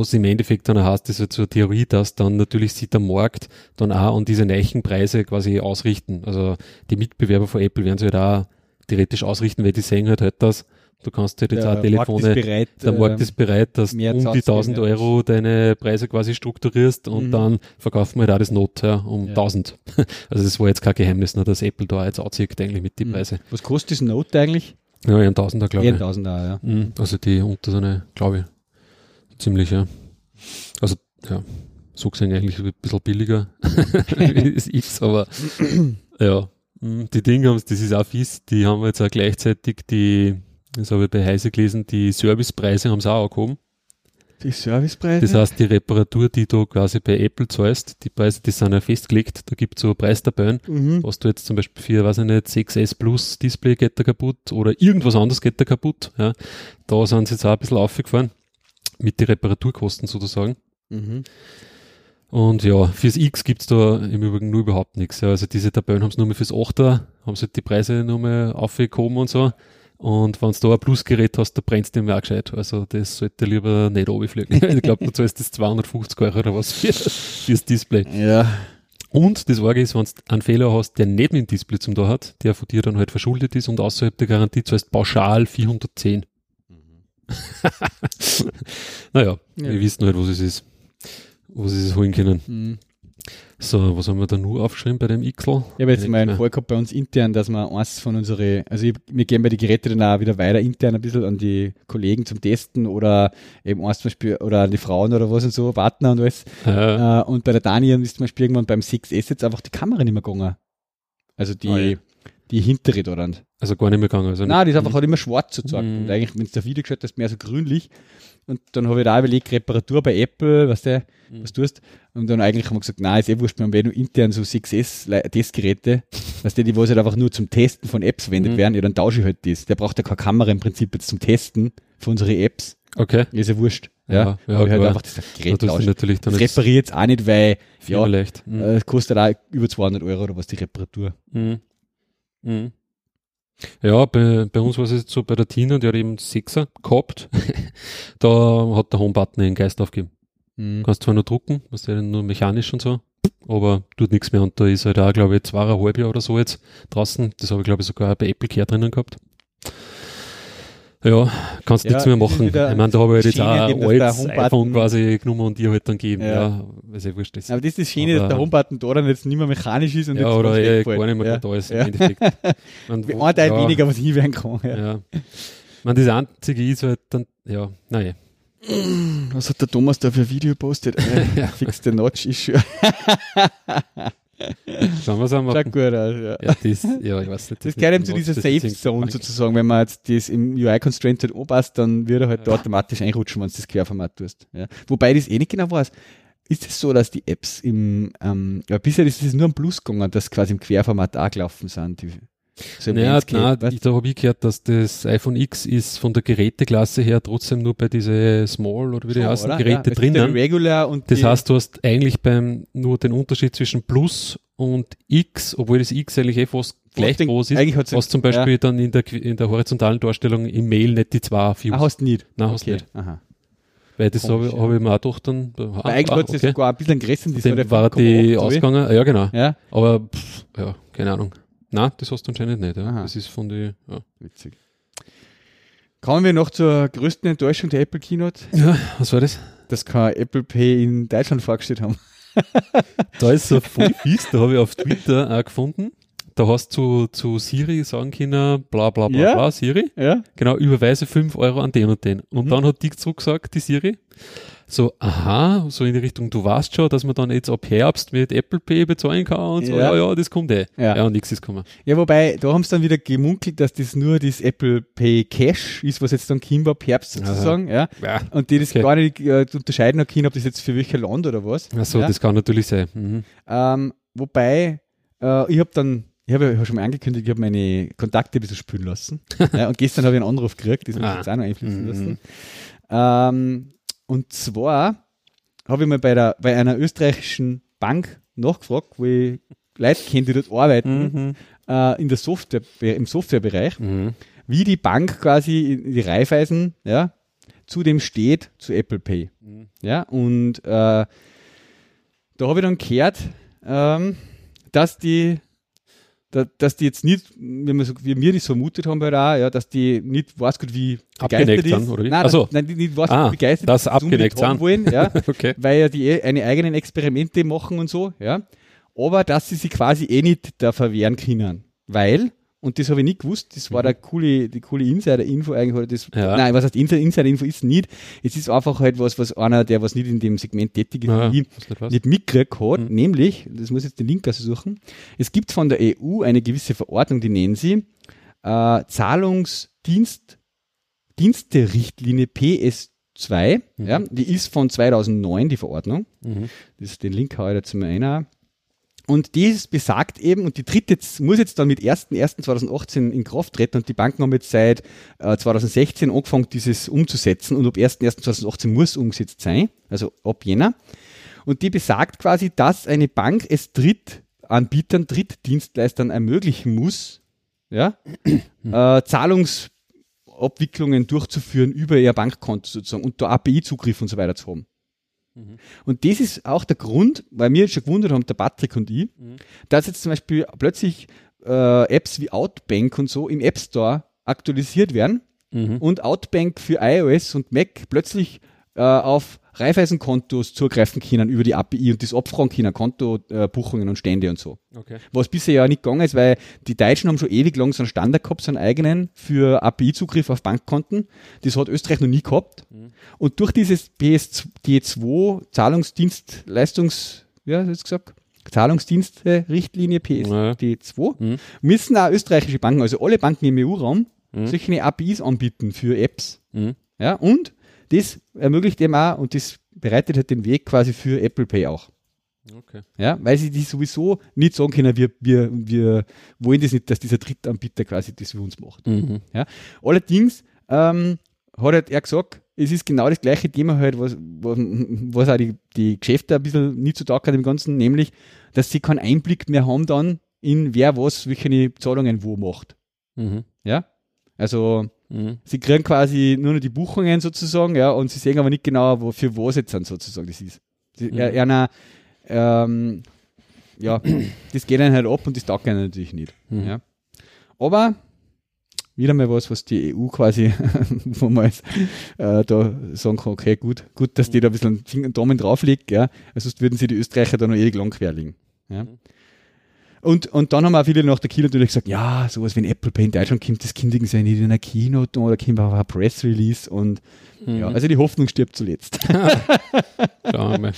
es im Endeffekt dann heißt, ist halt so eine Theorie, dass dann natürlich sieht der Markt dann auch an diese neuen Preise quasi ausrichten. Also die Mitbewerber von Apple werden sich halt auch theoretisch ausrichten, weil die sehen halt, halt das. Du kannst halt jetzt auch Telefone, Markt ist bereit, der Markt äh, ist bereit, dass du um die auszugeben, 1000 ja. Euro deine Preise quasi strukturierst und Mhm. dann verkauft man halt auch das Note ja, um Ja. 1000. Also das war jetzt kein Geheimnis, ne, dass Apple da jetzt anzieht eigentlich mit den Mhm. Preisen. Was kostet das Note eigentlich? Ja, ein Tausender, glaube ich. 1000 auch, ja. Mhm. Also die unter so eine, glaube ich, ziemlich, ja. Also, ja. so gesehen eigentlich ein bisschen billiger das X, aber ja, mm, die Dinge haben, das ist auch fies, die haben jetzt auch gleichzeitig die, das habe ich bei Heise gelesen, die Servicepreise haben sie auch angehoben. Die Servicepreise? Das heißt, die Reparatur, die du quasi bei Apple zahlst, die Preise, die sind ja festgelegt, da gibt es so Preistabellen, mhm. was du jetzt zum Beispiel für, weiß ich nicht, 6S Plus Display geht da kaputt oder irgendwas anderes geht da kaputt, ja. Da sind sie jetzt auch ein bisschen aufgefahren mit den Reparaturkosten sozusagen. Mhm. Und ja, fürs X gibt's da im Übrigen nur überhaupt nichts. Ja. Also diese Tabellen haben sie nur mehr fürs 8er, haben sie halt die Preise nur mehr aufgehoben und so. Und wenn du da ein Plusgerät hast, da brennst du dem auch gescheit. Also das sollte lieber nicht runterfliegen. ich glaube, du zahlst das 250 Euro oder was für, fürs Display. Ja. Und das Arge ist, wenn du einen Fehler hast, der nicht mit dem Display zum da hat, der von dir dann halt verschuldet ist und außerhalb der Garantie zahlst pauschal 410. naja, Ja. wir wissen halt, was es ist. Wo sie es holen können. Mhm. So, was haben wir da nur aufgeschrieben bei dem XL? Ich habe jetzt Nicht mal einen mehr. Fall gehabt bei uns intern, dass wir eins von unsere, also ich, wir geben bei die Geräte dann auch wieder weiter intern ein bisschen an die Kollegen zum Testen oder eben eins zum Beispiel, oder an die Frauen oder was und so, Partner und alles. Äh, Äh, und bei der Daniel ist zum Beispiel irgendwann beim 6S jetzt einfach die Kamera nicht mehr gegangen. Also die, Ah, ja. die hintere da dann. Also gar nicht mehr gegangen. Also Nein, die ist einfach halt immer schwarz sozusagen. Mhm. Und eigentlich, wenn du das Video geschaut hast, mehr so grünlich. Und dann habe ich da auch überlegt, Reparatur bei Apple, was der, Mhm. was tust. Und dann eigentlich haben wir gesagt, nein, ist eh wurscht, wir haben eh nur intern so 6S-Testgeräte, was die, die was halt einfach nur zum Testen von Apps verwendet Mhm. werden, ja, dann tausche ich halt das. Der braucht ja keine Kamera im Prinzip jetzt zum Testen von unseren Apps. Okay. Ist ja wurscht. Ja, Ja, ja, halt einfach das Da Gerät du tauschen. natürlich dann Das ich jetzt auch nicht, weil, ja, leicht. Mhm. äh, es kostet auch über 200 Euro oder was die Reparatur. Mhm. Mhm. Ja, bei, bei uns war es jetzt so, bei der Tina, die hat eben Sechser gehabt. da hat der Homebutton den Geist aufgegeben. Mhm. Kannst zwar nur drucken, was ja nur mechanisch und so, aber tut nichts mehr. Und da ist halt auch, glaube ich, zweieinhalb Jahre oder so jetzt draußen. Das habe ich, glaube ich, sogar bei Apple Care drinnen gehabt. Ja, kannst Ja, nichts mehr machen. Ich meine, da habe ich halt jetzt auch ein dass altes iPhone quasi genommen und dir halt dann geben. Ja. Ja, weil ja wurscht ist. Aber das ist das Schöne, dass Aber- der Homebutton da dann jetzt nicht mehr mechanisch ist und Ja, jetzt oder wegfällt. gar nicht mehr ja. da ist Ja. im Endeffekt. Man, wo- Ein Teil ja, weniger, was hinwerden kann. Ja. Ja. Man, das Einzige ist halt dann, ja, naja. Was hat der Thomas da für ein Video gepostet? Äh, Fix the Notch ist schon. Schauen wir es einmal. Schaut gut aus. Ja. Ja, das, ja, ich weiß nicht. Das gehört eben zu dieser das Safe Zone sozusagen. Wenn man jetzt das im UI-Constraint halt anpasst, dann wird er halt da automatisch einrutschen, wenn du das Querformat tust. Ja. Wobei ich das eh nicht genau weiß. Ist es so, dass die Apps im, ähm, ja, bisher ist es nur am Plus gegangen, dass quasi im Querformat auch gelaufen sind. Die, so Naja, nein, weißt ich, da habe ich gehört, dass das iPhone X ist von der Geräteklasse her trotzdem nur bei diese Small oder wie die heißen? Geräte ja, ja drinnen. die Regular und Das die, heißt, du hast eigentlich beim nur den Unterschied zwischen Plus und X, obwohl das X eigentlich eh fast gleich den- groß ist, eigentlich hast zum Beispiel dann in der, in der horizontalen Darstellung im Mail nicht die zwei Views. ah, hast du nicht. Nein, hast okay. nicht. Aha. Weil das habe ich, ja. hab ich mir auch gedacht dann. Ah, Weil eigentlich ah, hat es okay. sogar ein bisschen gerissen. Der war 5,8, die ausgegangen, ja genau. Ja, Aber pff, ja, keine Ahnung. Nein, das hast du anscheinend nicht. Ja. Aha. Das ist von die. Ja. witzig. Kommen wir noch zur größten Enttäuschung der Apple Keynote, ja, was war das? dass kein Apple Pay in Deutschland vorgestellt haben. Da ist so voll fies, da habe ich auf Twitter auch gefunden. Da hast du zu Siri sagen können, bla bla bla Ja. bla, Siri. Ja? Genau, überweise 5 Euro an den und den. Und Mhm. dann hat die zurückgesagt, die Siri, so, aha, so in die Richtung, du weißt schon, dass man dann jetzt ab Herbst mit Apple Pay bezahlen kann und so, Ja. ja, das kommt eh. Ja. Ja, und nichts ist gekommen. Ja, wobei, da haben sie dann wieder gemunkelt, dass das nur das Apple Pay Cash ist, was jetzt dann war, ab Herbst sozusagen, ja. Ja. Und die das Okay. gar nicht äh, unterscheiden können, ob das jetzt für welches Land oder was. Achso, ja. das kann natürlich sein. Mhm. Ähm, wobei, äh, ich habe dann, ich habe ja schon mal angekündigt, ich habe meine Kontakte ein bisschen spülen lassen. ja, und gestern habe ich einen Anruf gekriegt, das muss ich Ah. jetzt auch noch einfließen Mhm. lassen. Ähm, und zwar habe ich mal bei, der, bei einer österreichischen Bank nachgefragt, wo ich Leute kenne, die dort arbeiten, Mhm. äh, in der Software, im Softwarebereich, Mhm. wie die Bank quasi in die Reifeisen, ja, zu dem steht, zu Apple Pay. Mhm. Ja, und äh, da habe ich dann gehört, ähm, dass die da, dass die jetzt nicht, wie, wir das vermutet haben bei der, ja, dass die nicht weiß gut wie begeistert ist. sind, oder wie? Nein, Ach so. dass, nein, die nicht weiß Ah, begeistert das abgeneigt haben wollen, ja, Okay. weil ja die eh eine eigenen Experimente machen und so, ja, aber dass sie sich quasi eh nicht da verwehren können, weil und das habe ich nicht gewusst, das war der coole, die coole Insider-Info eigentlich, oder das, Ja. nein, was heißt Insider- Insider-Info ist nicht, es ist einfach halt was, was einer, der was nicht in dem Segment tätig ist, Ja, nicht nicht mitgekriegt hat, Mhm. nämlich, das muss ich jetzt den Link suchen, es gibt von der EU eine gewisse Verordnung, die nennen sie äh, Zahlungsdienst, Dienste-Richtlinie PS2, Mhm. ja, die ist von 2009, die Verordnung, Mhm. das den Link habe ich dazu mal einer. Und dies besagt eben, und die tritt jetzt, muss jetzt dann mit 1.1.2018 in Kraft treten und die Banken haben jetzt seit äh, 2016 angefangen, dieses umzusetzen und ab 1.1.2018 muss umgesetzt sein, also ab Jänner. Und die besagt quasi, dass eine Bank es Drittanbietern, Drittdienstleistern ermöglichen muss, ja, äh, Zahlungsabwicklungen durchzuführen über ihr Bankkonto sozusagen und da API-Zugriff und so weiter zu haben. Und das ist auch der Grund, weil wir schon gewundert haben, der Patrick und ich, dass jetzt zum Beispiel plötzlich äh, Apps wie Outbank und so im App Store aktualisiert werden Mhm. und Outbank für iOS und Mac plötzlich äh, auf Raiffeisenkontos zugreifen können über die API und das abfragen können, Kontobuchungen und Stände und so. Okay. Was bisher ja nicht gegangen ist, weil die Deutschen haben schon ewig lang so einen Standard gehabt, so einen eigenen für API-Zugriff auf Bankkonten. Das hat Österreich noch nie gehabt. Und durch dieses PSD2 Zahlungsdienstleistungs, ja, hast du gesagt? Zahlungsdienste-Richtlinie PSD2 Mhm. müssen auch österreichische Banken, also alle Banken im EU-Raum, Mhm. solche APIs anbieten für Apps. Mhm. Ja, und das ermöglicht eben auch und das bereitet halt den Weg quasi für Apple Pay auch. Okay. Ja, weil sie die sowieso nicht sagen können, wir, wir, wir wollen das nicht, dass dieser Drittanbieter quasi das für uns macht. Mhm. Allerdings ähm, hat halt er gesagt, es ist genau das gleiche Thema halt, was, was, was auch die, die Geschäfte ein bisschen nicht so taugt hat im Ganzen, nämlich, dass sie keinen Einblick mehr haben dann in wer was, welche Zahlungen wo macht. Mhm. Ja, also Mhm. sie kriegen quasi nur noch die Buchungen sozusagen, ja, und sie sehen aber nicht genau, wo, für was jetzt dann sozusagen das ist. Sie, Mhm. er, einer, ähm, ja, das geht dann halt ab und das taugt ihnen natürlich nicht. Mhm. Ja. Aber wieder mal was, was die EU quasi, wo man jetzt, äh, da sagen kann, okay, gut, gut, dass die da ein bisschen und Daumen drauflegt, ja, sonst würden sie die Österreicher da noch ewig lang querlegen. Ja. Und, und dann haben auch viele nach der Keynote natürlich gesagt, ja, sowas wie ein Apple Pay in Deutschland kommt, das kündigen sie ja nicht in einer Keynote oder kommt auch ein Press Release und Mhm. ja, also die Hoffnung stirbt zuletzt. Schauen wir mal.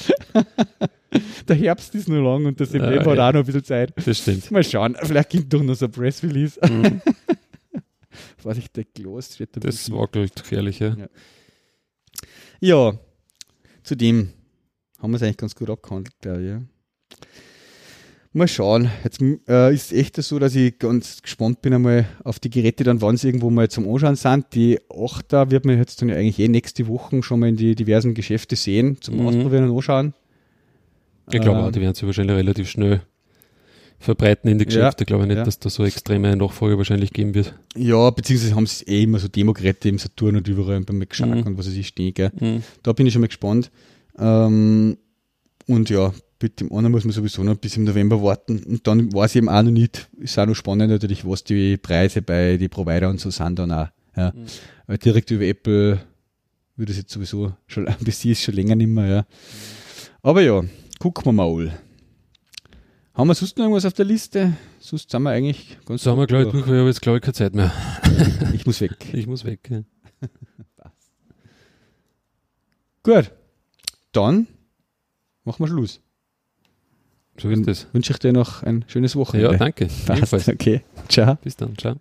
der Herbst ist nur lang und der September Ah, hat ja. auch noch ein bisschen Zeit. Das stimmt. Mal schauen, vielleicht kommt doch noch so ein Press Release. Mhm. Vorsicht, der Glas steht da. Das wackelt gefährlich, ja. Ja. Ja, zudem haben wir es eigentlich ganz gut abgehandelt, glaube ich. Ja. Mal schauen. Jetzt äh, ist echt so, dass ich ganz gespannt bin einmal auf die Geräte dann, wann sie irgendwo mal zum Anschauen sind. Die 8er wird man jetzt dann ja eigentlich eh nächste Woche schon mal in die diversen Geschäfte sehen, zum Mhm. Ausprobieren und Anschauen. Ich glaube Ähm, auch, die werden sich wahrscheinlich relativ schnell verbreiten in die Ja, Geschäfte. Ich glaube nicht, ja. dass da so extreme Nachfrage wahrscheinlich geben wird. Ja, beziehungsweise haben sie eh immer so Demo-Geräte im Saturn und überall und beim McShark Mhm. und was weiß ich stehen, gell. Mhm. Da bin ich schon mal gespannt. Ähm, und ja, mit dem anderen muss man sowieso noch bis im November warten. Und dann weiß ich eben auch noch nicht, ist auch noch spannend natürlich, was die Preise bei den Provider und so sind dann auch. Ja. Mhm. Direkt über Apple würde es jetzt sowieso schon, bis sie ist schon länger nicht mehr, ja. Aber ja, gucken wir mal. Haben wir sonst noch irgendwas auf der Liste? Sonst sind wir eigentlich ganz So haben wir, glaube ich, durch. durch, weil ich habe jetzt, glaube ich, keine Zeit mehr. Ich muss weg. Ich muss weg. Ja. Gut. Dann machen wir Schluss. So ist das. Wünsche ich dir noch ein schönes Wochenende. Ja, danke. Passt. Okay. Ciao. Bis dann. Ciao.